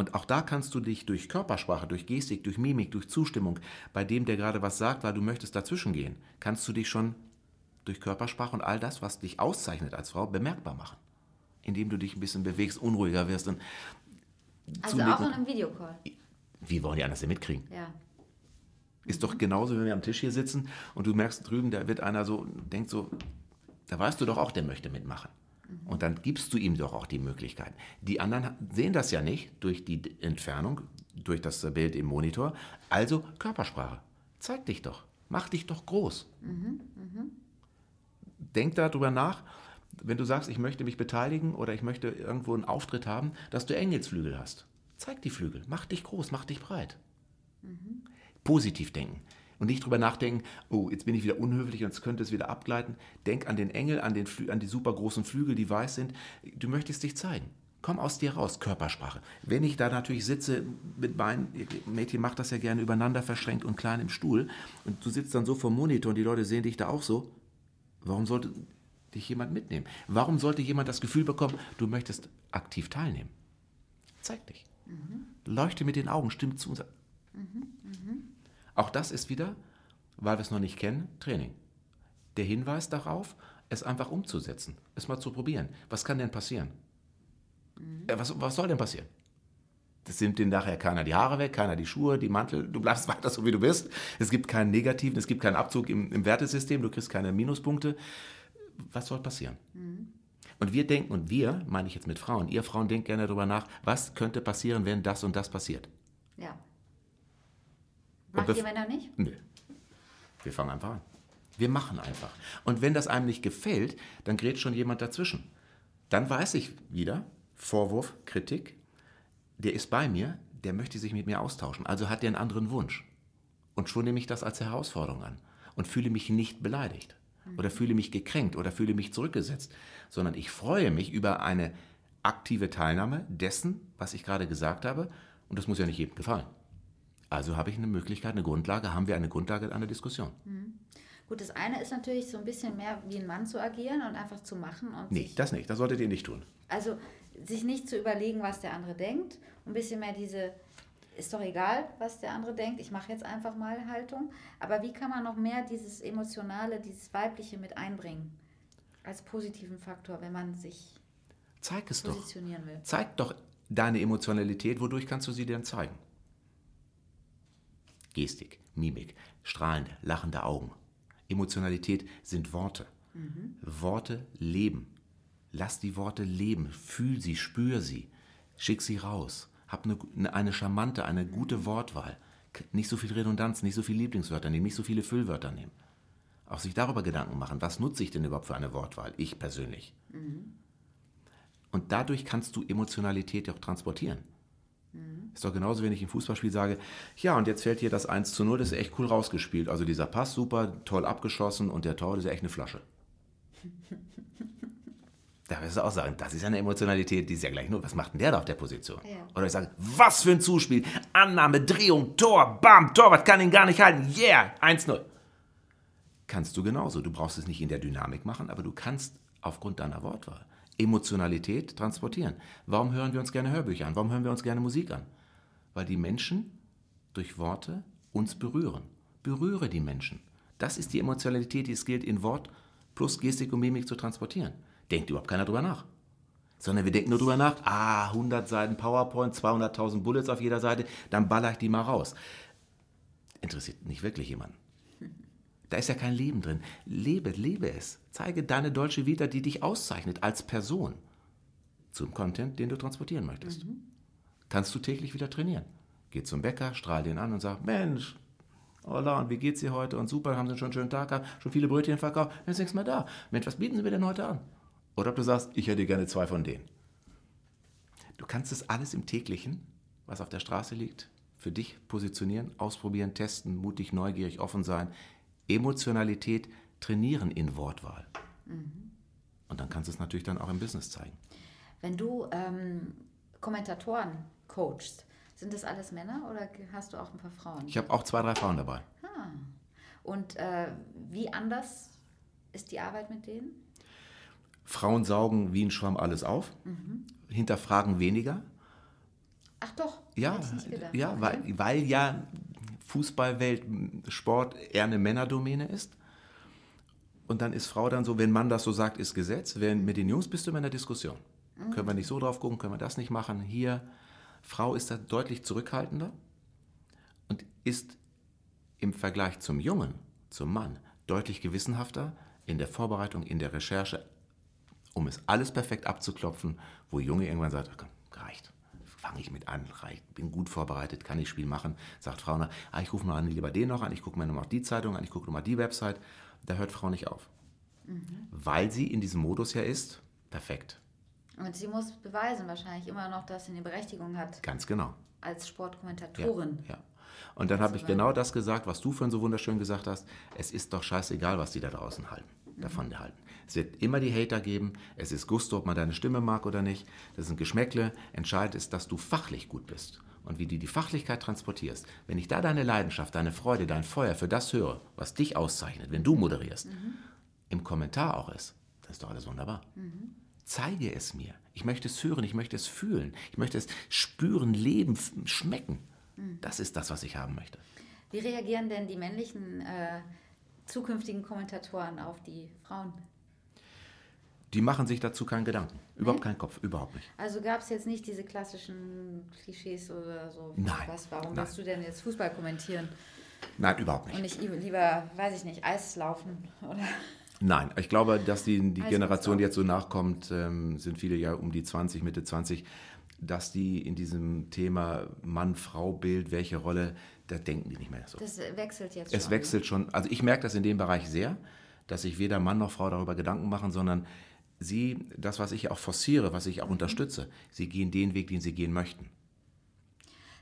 Und auch da kannst du dich durch Körpersprache, durch Gestik, durch Mimik, durch Zustimmung, bei dem, der gerade was sagt, weil du möchtest dazwischen gehen, kannst du dich schon durch Körpersprache und all das, was dich auszeichnet als Frau, bemerkbar machen. Indem du dich ein bisschen bewegst, unruhiger wirst. Und also auch in einem Videocall. Wie wollen die anders denn mitkriegen? Ja. Ist doch genauso, wenn wir am Tisch hier sitzen und du merkst drüben, da wird einer so, denkt so, da weißt du doch auch, der möchte mitmachen. Und dann gibst du ihm doch auch die Möglichkeit. Die anderen sehen das ja nicht durch die Entfernung, durch das Bild im Monitor. Also Körpersprache. Zeig dich doch. Mach dich doch groß. Mhm, mh. Denk darüber nach, wenn du sagst, ich möchte mich beteiligen oder ich möchte irgendwo einen Auftritt haben, dass du Engelsflügel hast. Zeig die Flügel. Mach dich groß, mach dich breit. Mhm positiv denken und nicht drüber nachdenken, oh, jetzt bin ich wieder unhöflich und jetzt könnte es wieder abgleiten. Denk an den Engel, an, den Flü an die super großen Flügel, die weiß sind. Du möchtest dich zeigen. Komm aus dir raus, Körpersprache. Wenn ich da natürlich sitze mit Beinen, Mädchen macht das ja gerne übereinander verschränkt und klein im Stuhl und du sitzt dann so vor dem Monitor und die Leute sehen dich da auch so, warum sollte dich jemand mitnehmen? Warum sollte jemand das Gefühl bekommen, du möchtest aktiv teilnehmen? Zeig dich. Mhm. Leuchte mit den Augen, stimm zu uns. Mhm. Auch das ist wieder, weil wir es noch nicht kennen, Training. Der Hinweis darauf, es einfach umzusetzen, es mal zu probieren. Was kann denn passieren? Mhm. Äh, was, was soll denn passieren? Das nimmt dir nachher keiner die Haare weg, keiner die Schuhe, die Mantel. Du bleibst (laughs) weiter so, wie du bist. Es gibt keinen negativen, es gibt keinen Abzug im, im Wertesystem, du kriegst keine Minuspunkte. Was soll passieren? Mhm. Und wir denken, und wir, meine ich jetzt mit Frauen, ihr Frauen denkt gerne darüber nach, was könnte passieren, wenn das und das passiert. Ja. Macht ihr Männer nicht? Nö. Wir fangen einfach an. Wir machen einfach. Und wenn das einem nicht gefällt, dann gerät schon jemand dazwischen. Dann weiß ich wieder, Vorwurf, Kritik, der ist bei mir, der möchte sich mit mir austauschen. Also hat der einen anderen Wunsch. Und schon nehme ich das als Herausforderung an und fühle mich nicht beleidigt oder fühle mich gekränkt oder fühle mich zurückgesetzt, sondern ich freue mich über eine aktive Teilnahme dessen, was ich gerade gesagt habe. Und das muss ja nicht jedem gefallen. Also habe ich eine Möglichkeit, eine Grundlage, haben wir eine Grundlage einer Diskussion. Mhm. Gut, das eine ist natürlich so ein bisschen mehr wie ein Mann zu agieren und einfach zu machen. Und nee, das nicht. Das solltet ihr nicht tun. Also sich nicht zu überlegen, was der andere denkt. Ein bisschen mehr diese, ist doch egal, was der andere denkt, ich mache jetzt einfach mal Haltung. Aber wie kann man noch mehr dieses Emotionale, dieses Weibliche mit einbringen? Als positiven Faktor, wenn man sich Zeig es positionieren doch. will. Zeig doch deine Emotionalität. Wodurch kannst du sie denn zeigen? Gestik, Mimik, strahlende, lachende Augen. Emotionalität sind Worte. Mhm. Worte leben. Lass die Worte leben. Fühl sie, spür sie. Schick sie raus. Hab eine, eine charmante, eine gute Wortwahl. Nicht so viel Redundanz, nicht so viele Lieblingswörter nehmen, nicht so viele Füllwörter nehmen. Auch sich darüber Gedanken machen, was nutze ich denn überhaupt für eine Wortwahl? Ich persönlich. Mhm. Und dadurch kannst du Emotionalität auch transportieren. Mhm. Ist doch genauso, wenn ich im Fußballspiel sage, ja, und jetzt fällt hier das 1 zu 0, das ist echt cool rausgespielt. Also dieser Pass super, toll abgeschossen und der Tor, das ist echt eine Flasche. (laughs) da wirst du auch sagen, das ist ja eine Emotionalität, die ist ja gleich nur, was macht denn der da auf der Position? Ja. Oder ich sage, was für ein Zuspiel, Annahme, Drehung, Tor, Bam, Torwart kann ihn gar nicht halten, yeah, 1-0. Kannst du genauso. Du brauchst es nicht in der Dynamik machen, aber du kannst aufgrund deiner Wortwahl Emotionalität transportieren. Warum hören wir uns gerne Hörbücher an? Warum hören wir uns gerne Musik an? Weil die Menschen durch Worte uns berühren. Berühre die Menschen. Das ist die Emotionalität, die es gilt, in Wort plus Gestik und Mimik zu transportieren. Denkt überhaupt keiner drüber nach. Sondern wir denken nur drüber nach, ah, 100 Seiten PowerPoint, 200.000 Bullets auf jeder Seite, dann baller ich die mal raus. Interessiert nicht wirklich jemanden. Da ist ja kein Leben drin. Lebe, lebe es. Zeige deine deutsche Vita, die dich auszeichnet als Person zum Content, den du transportieren möchtest. Mhm. Kannst du täglich wieder trainieren. Geh zum Bäcker, strahl den an und sag, Mensch, Hola, und wie geht's dir heute? Und super, haben Sie schon einen schönen Tag gehabt, schon viele Brötchen verkauft, jetzt nichts mehr da. Mensch, was bieten Sie mir denn heute an? Oder ob du sagst, ich hätte gerne zwei von denen. Du kannst es alles im täglichen, was auf der Straße liegt, für dich positionieren, ausprobieren, testen, mutig, neugierig, offen sein, Emotionalität trainieren in Wortwahl. Mhm. Und dann kannst du es natürlich dann auch im Business zeigen. Wenn du ähm, Kommentatoren coachst, sind das alles Männer oder hast du auch ein paar Frauen? Ich habe auch zwei, drei Frauen dabei. Ah. Und äh, wie anders ist die Arbeit mit denen? Frauen saugen wie ein Schwamm alles auf, mhm. hinterfragen weniger. Ach doch, ja, ja okay. weil, weil ja Fußballwelt, Sport eher eine Männerdomäne ist. Und dann ist Frau dann so, wenn Mann das so sagt, ist Gesetz. Wenn mit den Jungs bist du immer in der Diskussion. Mhm. Können wir nicht so drauf gucken, können wir das nicht machen. Hier, Frau ist da deutlich zurückhaltender und ist im Vergleich zum Jungen, zum Mann, deutlich gewissenhafter in der Vorbereitung, in der Recherche, um es alles perfekt abzuklopfen, wo Junge irgendwann sagt, komm, reicht fange ich mit an, bin gut vorbereitet, kann ich Spiel machen. Sagt Frau, na, ah, ich rufe mal lieber den noch an, ich gucke mir noch die Zeitung an, ich gucke mal die Website. Da hört Frau nicht auf. Mhm. Weil sie in diesem Modus ja ist, perfekt. Und sie muss beweisen wahrscheinlich immer noch, dass sie eine Berechtigung hat. Ganz genau. Als Sportkommentatorin. Ja, ja. Und dann habe ich genau das gesagt, was du vorhin so wunderschön gesagt hast. Es ist doch scheißegal, was die da draußen halten, mhm. davon halten. Es wird immer die Hater geben. Es ist Gusto, ob man deine Stimme mag oder nicht. Das sind Geschmäckle. Entscheidend ist, dass du fachlich gut bist. Und wie du die Fachlichkeit transportierst. Wenn ich da deine Leidenschaft, deine Freude, dein Feuer für das höre, was dich auszeichnet, wenn du moderierst, mhm. im Kommentar auch ist, dann ist doch alles wunderbar. Mhm. Zeige es mir. Ich möchte es hören, ich möchte es fühlen. Ich möchte es spüren, leben, schmecken. Mhm. Das ist das, was ich haben möchte. Wie reagieren denn die männlichen äh, zukünftigen Kommentatoren auf die Frauen? Die machen sich dazu keinen Gedanken. Überhaupt nee? keinen Kopf, überhaupt nicht. Also gab es jetzt nicht diese klassischen Klischees oder so? Nein. Was, warum nein. willst du denn jetzt Fußball kommentieren? Nein, überhaupt nicht. Und nicht lieber, weiß ich nicht, Eislaufen oder? Nein, ich glaube, dass die, die Generation, die jetzt so nachkommt, ähm, sind viele ja um die 20, Mitte 20, dass die in diesem Thema Mann-Frau-Bild, welche Rolle, da denken die nicht mehr so. Das wechselt jetzt es schon. Es wechselt schon. Also ich merke das in dem Bereich sehr, dass sich weder Mann noch Frau darüber Gedanken machen, sondern sie, das, was ich auch forciere, was ich auch mhm. unterstütze, sie gehen den Weg, den sie gehen möchten.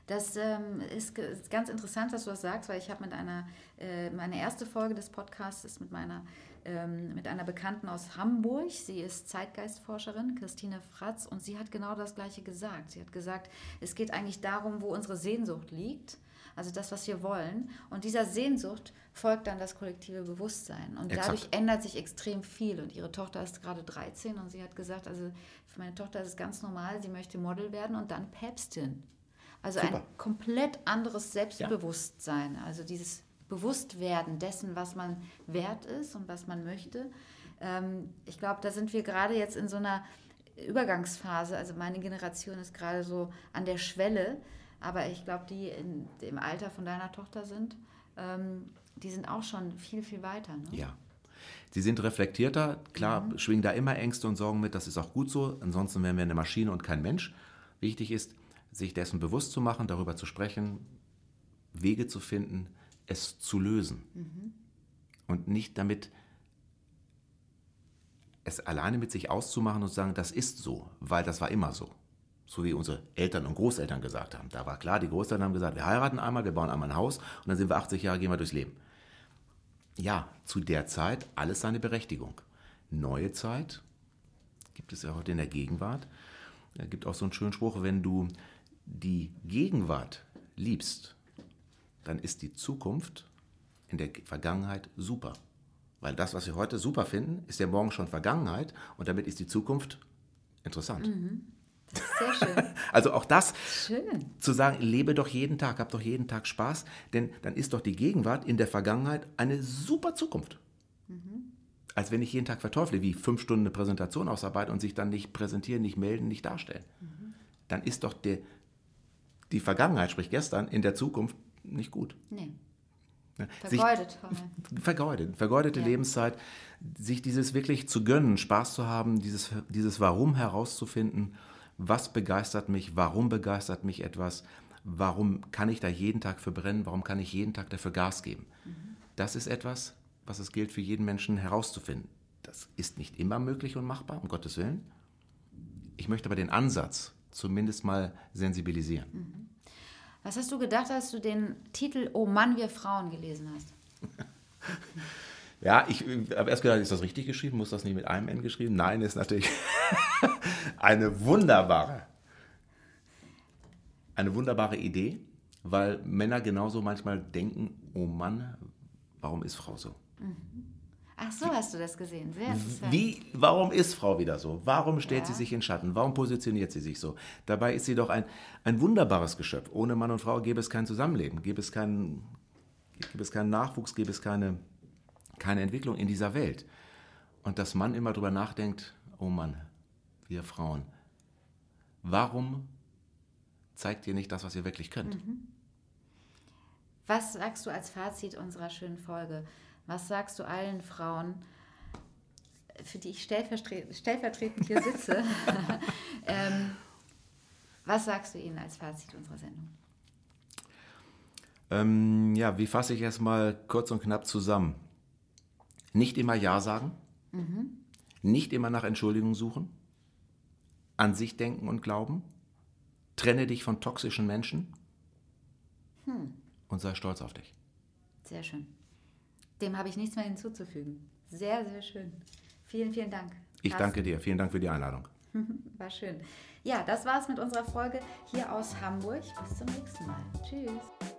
Das ähm, ist, ganz interessant, dass du das sagst, weil ich habe mit einer, äh, meine erste Folge des Podcasts ist mit meiner, ähm, mit einer Bekannten aus Hamburg. Sie ist Zeitgeistforscherin, Christine Fratz, und sie hat genau das Gleiche gesagt. Sie hat gesagt, es geht eigentlich darum, wo unsere Sehnsucht liegt, also das, was wir wollen. Und dieser Sehnsucht folgt dann das kollektive Bewusstsein. Und Exakt. dadurch ändert sich extrem viel. Und ihre Tochter ist gerade 13 und sie hat gesagt, also für meine Tochter ist es ganz normal, sie möchte Model werden und dann Päpstin. Also Super. ein komplett anderes Selbstbewusstsein. Ja. Also dieses Bewusstwerden dessen, was man wert ist und was man möchte. Ähm, ich glaube, da sind wir gerade jetzt in so einer Übergangsphase. Also meine Generation ist gerade so an der Schwelle. Aber ich glaube, die in, im Alter von deiner Tochter sind, ähm, die sind auch schon viel, viel weiter. Ne? Ja. Sie sind reflektierter, klar, mhm. schwingen da immer Ängste und Sorgen mit, das ist auch gut so. Ansonsten wären wir eine Maschine und kein Mensch. Wichtig ist, sich dessen bewusst zu machen, darüber zu sprechen, Wege zu finden, es zu lösen. Mhm. Und nicht damit es alleine mit sich auszumachen und zu sagen, das ist so, weil das war immer so. So wie unsere Eltern und Großeltern gesagt haben. Da war klar, die Großeltern haben gesagt, wir heiraten einmal, wir bauen einmal ein Haus und dann sind wir 80 Jahre, gehen wir durchs Leben. Ja, zu der Zeit alles seine Berechtigung. Neue Zeit gibt es ja heute in der Gegenwart. Es gibt auch so einen schönen Spruch, wenn du die Gegenwart liebst, dann ist die Zukunft in der Vergangenheit super. Weil das, was wir heute super finden, ist ja morgen schon Vergangenheit und damit ist die Zukunft interessant. Mhm. Sehr schön. (laughs) Also auch das schön. zu sagen, lebe doch jeden Tag, hab doch jeden Tag Spaß, denn dann ist doch die Gegenwart in der Vergangenheit eine super Zukunft. Mhm. Als wenn ich jeden Tag verteufle, wie fünf Stunden eine Präsentation ausarbeite und sich dann nicht präsentieren, nicht melden, nicht darstellen. Mhm. Dann ist doch der, die Vergangenheit, sprich gestern, in der Zukunft nicht gut. Nee. Vergeudet. Sich, vergeudet. Vergeudete ja. Lebenszeit. Sich dieses wirklich zu gönnen, Spaß zu haben, dieses, dieses Warum herauszufinden. Was begeistert mich? Warum begeistert mich etwas? Warum kann ich da jeden Tag für brennen? Warum kann ich jeden Tag dafür Gas geben? Mhm. Das ist etwas, was es gilt für jeden Menschen herauszufinden. Das ist nicht immer möglich und machbar, um Gottes Willen. Ich möchte aber den Ansatz zumindest mal sensibilisieren. Mhm. Was hast du gedacht, als du den Titel Oh Mann, wir Frauen gelesen hast? (laughs) Ja, ich habe erst gedacht, ist das richtig geschrieben? Muss das nicht mit einem N geschrieben? Nein, ist natürlich (laughs) eine wunderbare, eine wunderbare Idee, weil Männer genauso manchmal denken, oh Mann, warum ist Frau so? Mhm. Ach so, hast du das gesehen. Sehr interessant. Wie, warum ist Frau wieder so? Warum stellt ja. sie sich in Schatten? Warum positioniert sie sich so? Dabei ist sie doch ein, ein wunderbares Geschöpf. Ohne Mann und Frau gäbe es kein Zusammenleben, gäbe es keinen, gäbe es keinen Nachwuchs, gäbe es keine, keine Entwicklung in dieser Welt. Und dass Mann immer darüber nachdenkt, oh Mann, wir Frauen, warum zeigt ihr nicht das, was ihr wirklich könnt? Mhm. Was sagst du als Fazit unserer schönen Folge? Was sagst du allen Frauen, für die ich stellvertretend hier sitze? (laughs) ähm, was sagst du ihnen als Fazit unserer Sendung? Ähm, ja, wie fasse ich erstmal kurz und knapp zusammen? Nicht immer Ja sagen, mhm. nicht immer nach Entschuldigung suchen, an sich denken und glauben, trenne dich von toxischen Menschen hm. und sei stolz auf dich. Sehr schön. Dem habe ich nichts mehr hinzuzufügen. Sehr, sehr schön. Vielen, vielen Dank. Ich Carsten. danke dir. Vielen Dank für die Einladung. (laughs) War schön. Ja, das war's mit unserer Folge hier aus Hamburg. Bis zum nächsten Mal. Tschüss.